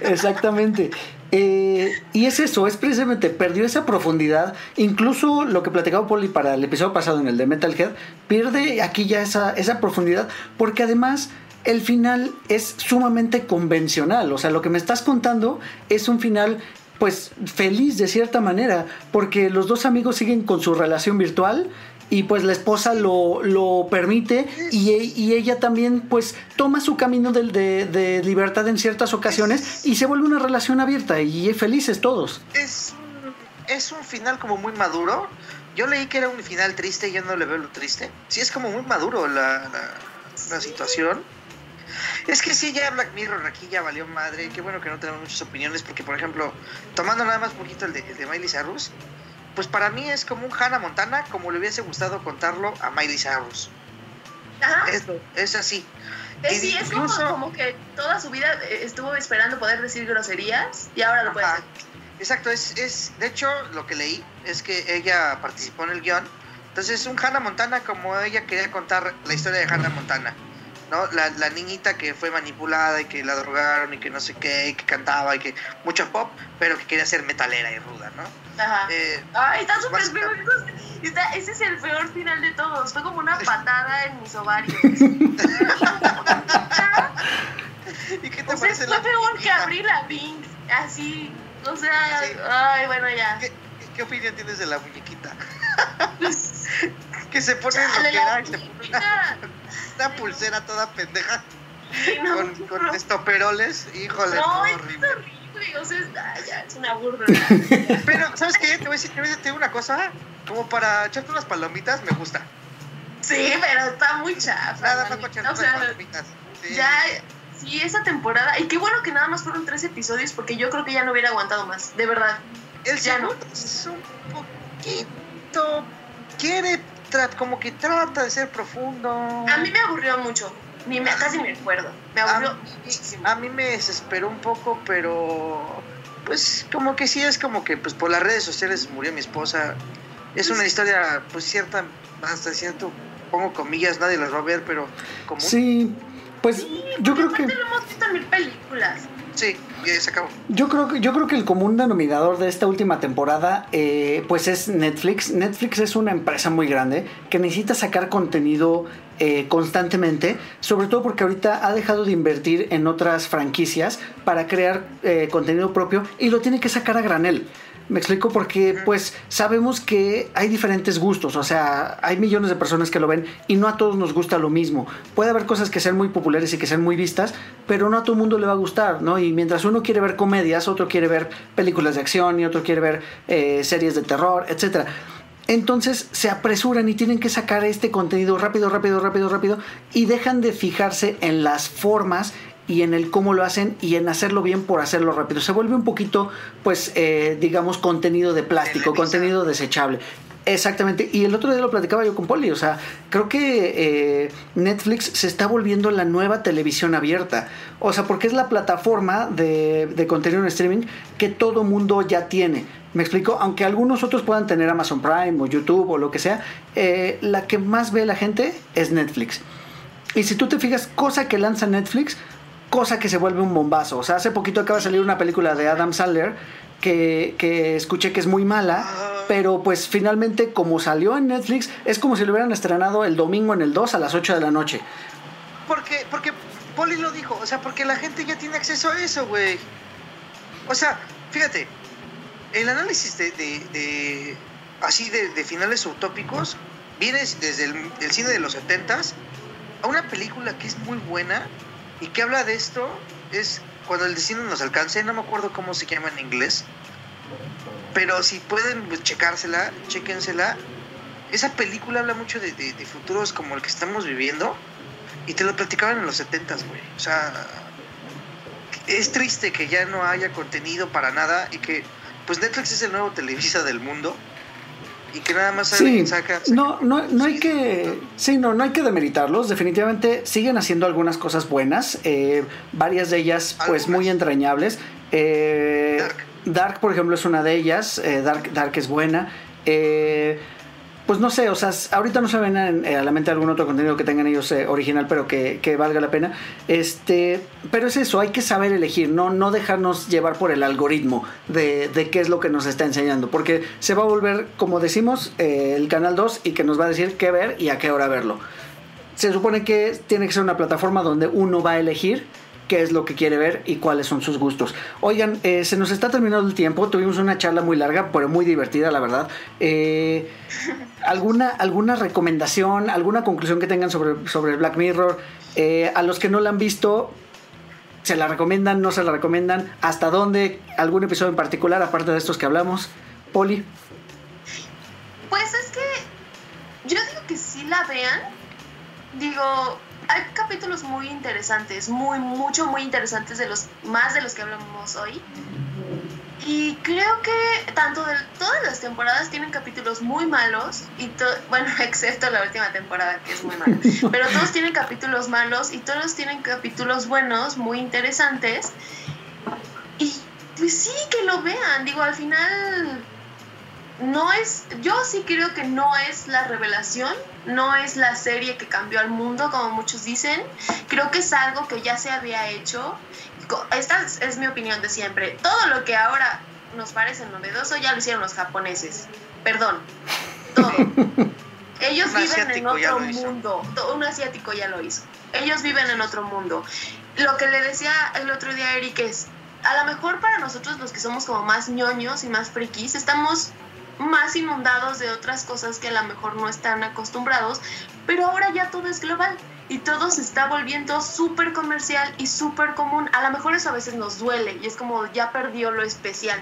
A: Exactamente. Eh, y es eso, es precisamente, perdió esa profundidad. Incluso lo que platicaba Poli para el episodio pasado en el de Metalhead, pierde aquí ya esa, esa profundidad, porque además el final es sumamente convencional. O sea, lo que me estás contando es un final, pues, feliz de cierta manera, porque los dos amigos siguen con su relación virtual. Y pues la esposa lo, lo permite y, y ella también pues toma su camino de, de- de libertad en ciertas ocasiones y se vuelve una relación abierta y felices todos.
C: Es un, es un final como muy maduro. Yo leí que era un final triste y yo no le veo lo triste. Sí, es como muy maduro la, la, la situación. Es que sí, ya Black Mirror aquí ya valió madre. Qué bueno que no tenemos muchas opiniones porque, por ejemplo, tomando nada más un poquito el de, el de Miley Cyrus, pues para mí es como un Hannah Montana como le hubiese gustado contarlo a Miley Cyrus.
B: Ajá.
C: Es, es así.
B: Eh, sí, es como,
C: Incluso-
B: como que toda su vida estuvo esperando poder decir groserías y ahora lo puede hacer.
C: Exacto, es, es, de hecho, lo que leí es que ella participó en el guion Entonces, un Hannah Montana como ella quería contar la historia de Hannah Montana. ¿no? La, la, niñita que fue manipulada y que la drogaron y que no sé qué, y que cantaba y que mucho pop, pero que quería ser metalera y ruda, ¿no?
B: Ajá. Eh, Ay, está súper feo. Está, ese es el peor final de todos. Fue como una patada en mis ovarios.
C: ¿Y qué te
B: o sea,
C: parece
B: fue
C: la
B: peor que
C: niñita?
B: abrir la Bing. Así. O sea,
C: Sí.
B: ay, bueno, ya.
C: ¿Qué, qué opinión tienes de la muñequita? que se pone
B: Chale,
C: lo que da y se pone una, pulsera toda pendeja
B: Sí, no,
C: con, con estoperoles. Híjole,
B: No,
C: no,
B: es
C: horrible.
B: O sea, es, ay, ya, es una burla.
C: Pero, ¿sabes qué? Te voy a decir, te voy a decir una cosa. Como para echarte unas palomitas, me gusta.
B: Sí, pero está muy chafa.
C: Nada más para
B: O
C: unas
B: sea,
C: palomitas. Sí.
B: ya, sí, esa temporada. Y qué bueno que nada más fueron tres episodios porque yo creo que ya no hubiera aguantado más, de verdad.
C: El
B: ya no.
C: es un poquito. Quiere, como que trata de ser profundo.
B: A mí me aburrió mucho. Ni me, casi me acuerdo. Me
C: A
B: aburrió
C: mí-
B: muchísimo.
C: A mí me desesperó un poco, pero pues como que sí es como que pues por las redes sociales murió mi esposa. Es una historia pues cierta, hasta cierto, pongo comillas, nadie las va a ver, pero como
A: Sí, pues yo creo que...
B: Lo hemos visto en mil películas.
C: Sí, se acabó.
A: Yo creo, que- yo creo que el común denominador de esta última temporada, eh, pues es Netflix. Netflix es una empresa muy grande que necesita sacar contenido eh, constantemente, sobre todo porque ahorita ha dejado de invertir en otras franquicias para crear eh, contenido propio y lo tiene que sacar a granel. Me explico porque pues sabemos que hay diferentes gustos, o sea, hay millones de personas que lo ven y no a todos nos gusta lo mismo. Puede haber cosas que sean muy populares y que sean muy vistas, pero no a todo el mundo le va a gustar, ¿no? Y mientras uno quiere ver comedias, otro quiere ver películas de acción y otro quiere ver eh, series de terror, etcétera. Entonces se apresuran y tienen que sacar este contenido rápido, rápido, rápido, rápido y dejan de fijarse en las formas y en el cómo lo hacen y en hacerlo bien por hacerlo rápido. Se vuelve un poquito, pues, eh, digamos, contenido de plástico, contenido desechable. Exactamente, y el otro día lo platicaba yo con Poli, o sea, creo que eh, Netflix se está volviendo la nueva televisión abierta, o sea, porque es la plataforma de, de contenido en streaming que todo mundo ya tiene. Me explico, aunque algunos otros puedan tener Amazon Prime o YouTube o lo que sea, eh, la que más ve la gente es Netflix. Y si tú te fijas, cosa que lanza Netflix, cosa que se vuelve un bombazo. O sea, hace poquito acaba de salir una película de Adam Sandler que, que escuché que es muy mala, pero pues finalmente como salió en Netflix, es como si lo hubieran estrenado el domingo en el 2 a las 8 de la noche.
C: Porque, porque Poli lo dijo, o sea, porque la gente ya tiene acceso a eso, güey. O sea, fíjate, el análisis de, de- de- así de, de finales utópicos viene desde el, el cine de los 70s a una película que es muy buena y que habla de esto, es cuando el destino nos alcance, no me acuerdo cómo se llama en inglés, pero si pueden checársela, chéquensela. Esa película habla mucho de, de- de futuros como el que estamos viviendo y te lo platicaban en los 70s, güey. O sea, es triste que ya no haya contenido para nada y que pues Netflix es el nuevo Televisa del mundo y que nada más
A: Sí,
C: saca, saca-
A: no, no, no hay que, sí, no, no hay que demeritarlos. Definitivamente siguen haciendo algunas cosas buenas, eh, varias de ellas, pues, muy entrañables. Eh,
C: Dark.
A: Dark, por ejemplo, es una de ellas. eh, Dark, Dark es buena. Eh, pues no sé, o sea, ahorita no se ven en- eh, a la mente algún otro contenido que tengan ellos eh, original, pero que, que valga la pena. Este, pero es eso, hay que saber elegir, no, no dejarnos llevar por el algoritmo de, de qué es lo que nos está enseñando, porque se va a volver, como decimos, eh, el canal 2 y que nos va a decir qué ver y a qué hora verlo. Se supone que tiene que ser una plataforma donde uno va a elegir qué es lo que quiere ver y cuáles son sus gustos. Oigan, eh, se nos está terminando el tiempo, tuvimos una charla muy larga, pero muy divertida, la verdad. Eh, ¿alguna, ¿Alguna recomendación, alguna conclusión que tengan sobre, sobre Black Mirror? Eh, a los que no la han visto, ¿se la recomiendan, no se la recomiendan? ¿Hasta dónde? ¿Algún episodio en particular, aparte de estos que hablamos? Poli.
B: Pues es que yo digo que sí la vean. Digo, hay capítulos muy interesantes, muy, mucho, muy interesantes de los, más de los que hablamos hoy. Y creo que tanto de todas las temporadas tienen capítulos muy malos bueno, excepto la última temporada que es muy mala, pero todos tienen capítulos malos y todos tienen capítulos buenos, muy interesantes. Y pues sí, que lo vean, digo, al final no es, yo sí creo que no es la revelación, no es la serie que cambió al mundo, como muchos dicen. Creo que es algo que ya se había hecho. Esta es mi opinión de siempre. Todo lo que ahora nos parece novedoso ya lo hicieron los japoneses. Perdón, todo. Ellos viven en otro mundo. Un asiático ya lo hizo. Ellos viven en otro mundo. Lo que le decía el otro día a Eric es, a lo mejor para nosotros los que somos como más ñoños y más frikis, estamos más inundados de otras cosas que a lo mejor no están acostumbrados, pero ahora ya todo es global y todo se está volviendo súper comercial y súper común. A lo mejor eso a veces nos duele y es como ya perdió lo especial.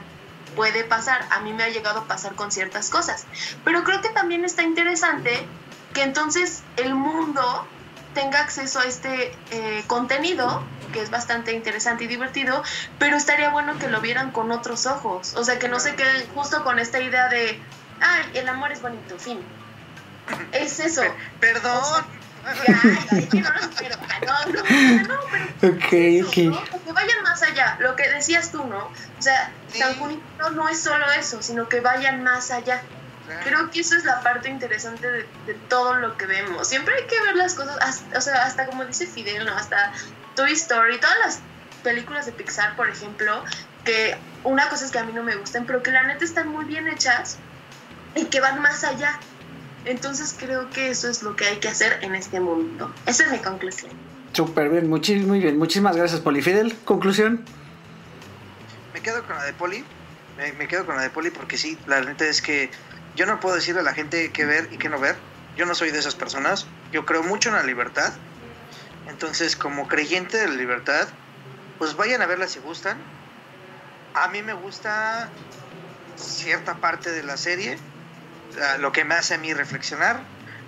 B: Puede pasar, a mí me ha llegado a pasar con ciertas cosas, pero creo que también está interesante que entonces el mundo tenga acceso a este eh, contenido, que es bastante interesante y divertido, pero estaría bueno que lo vieran con otros ojos. O sea, que no se queden justo con esta idea de, ay, el amor es bonito, fin. Es eso.
C: Perdón.
B: no, no, no, pero okay, okay. que vayan más allá, lo que decías tú, ¿no? O sea, tan no es solo eso, sino que vayan más allá. Creo que eso es la parte interesante de, todo lo que vemos. Siempre hay que ver las cosas, hasta, o sea, hasta como dice Fidel, ¿no? Hasta Toy Story, todas las películas de Pixar, por ejemplo, que una cosa es que a mí no me gustan, pero que la neta están muy bien hechas y que van más allá. Entonces creo que eso es lo que hay que hacer en este mundo. Esa es mi conclusión.
A: Súper bien, muy bien. Muchísimas gracias, Polifidel. ¿Conclusión?
C: Me quedo con la de Poli. Me, me, quedo con la de Poli porque sí, la neta es que yo no puedo decirle a la gente qué ver y qué no ver. Yo no soy de esas personas. Yo creo mucho en la libertad. Entonces, como creyente de la libertad, pues vayan a verla si gustan. A mí me gusta cierta parte de la serie, lo que me hace a mí reflexionar,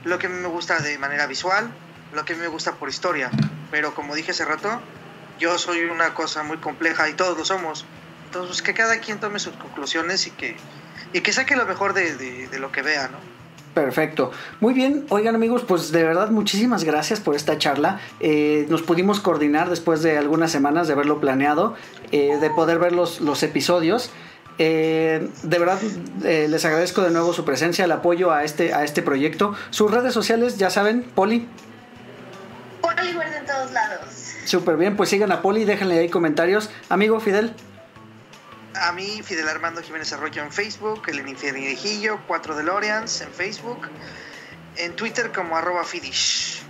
C: lo que a mí me gusta de manera visual, lo que a mí me gusta por historia. Pero como dije hace rato, yo soy una cosa muy compleja y todos lo somos. Entonces, que cada quien tome sus conclusiones y que y que saque lo mejor de, lo que vea, ¿no?
A: Perfecto. Muy bien, oigan amigos, pues de verdad muchísimas gracias por esta charla. Eh, nos pudimos coordinar después de algunas semanas de haberlo planeado, eh, de poder ver los, los episodios. Eh, de verdad les agradezco de nuevo su presencia, el apoyo a este, a este proyecto. Sus redes sociales, ya saben, Poli.
B: Poli en todos lados.
A: Súper bien, pues sigan a Poli, déjenle ahí comentarios. Amigo Fidel
C: a mí, Fidel Armando Jiménez Arroyo en Facebook, el Infiernirijillo, 4 DeLoreans en Facebook, en Twitter como arroba Fidish.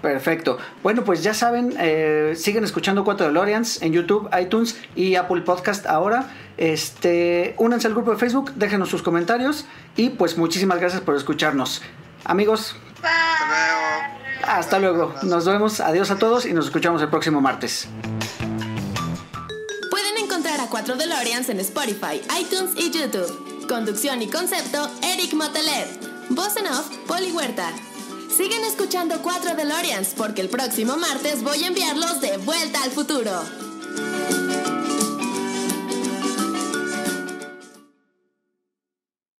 A: Perfecto. Bueno, pues ya saben, eh, siguen escuchando 4 DeLoreans en YouTube, iTunes y Apple Podcast ahora. Este, únanse al grupo de Facebook, déjenos sus comentarios y pues muchísimas gracias por escucharnos. Amigos,
B: hasta luego.
A: Hasta luego. Nos vemos. Adiós a todos y nos escuchamos el próximo martes.
D: 4 DeLoreans en Spotify, iTunes y YouTube. Conducción y concepto, Eric Motelet. Voz en off, Poli Huerta. Siguen escuchando 4 DeLoreans porque el próximo martes voy a enviarlos de vuelta al futuro.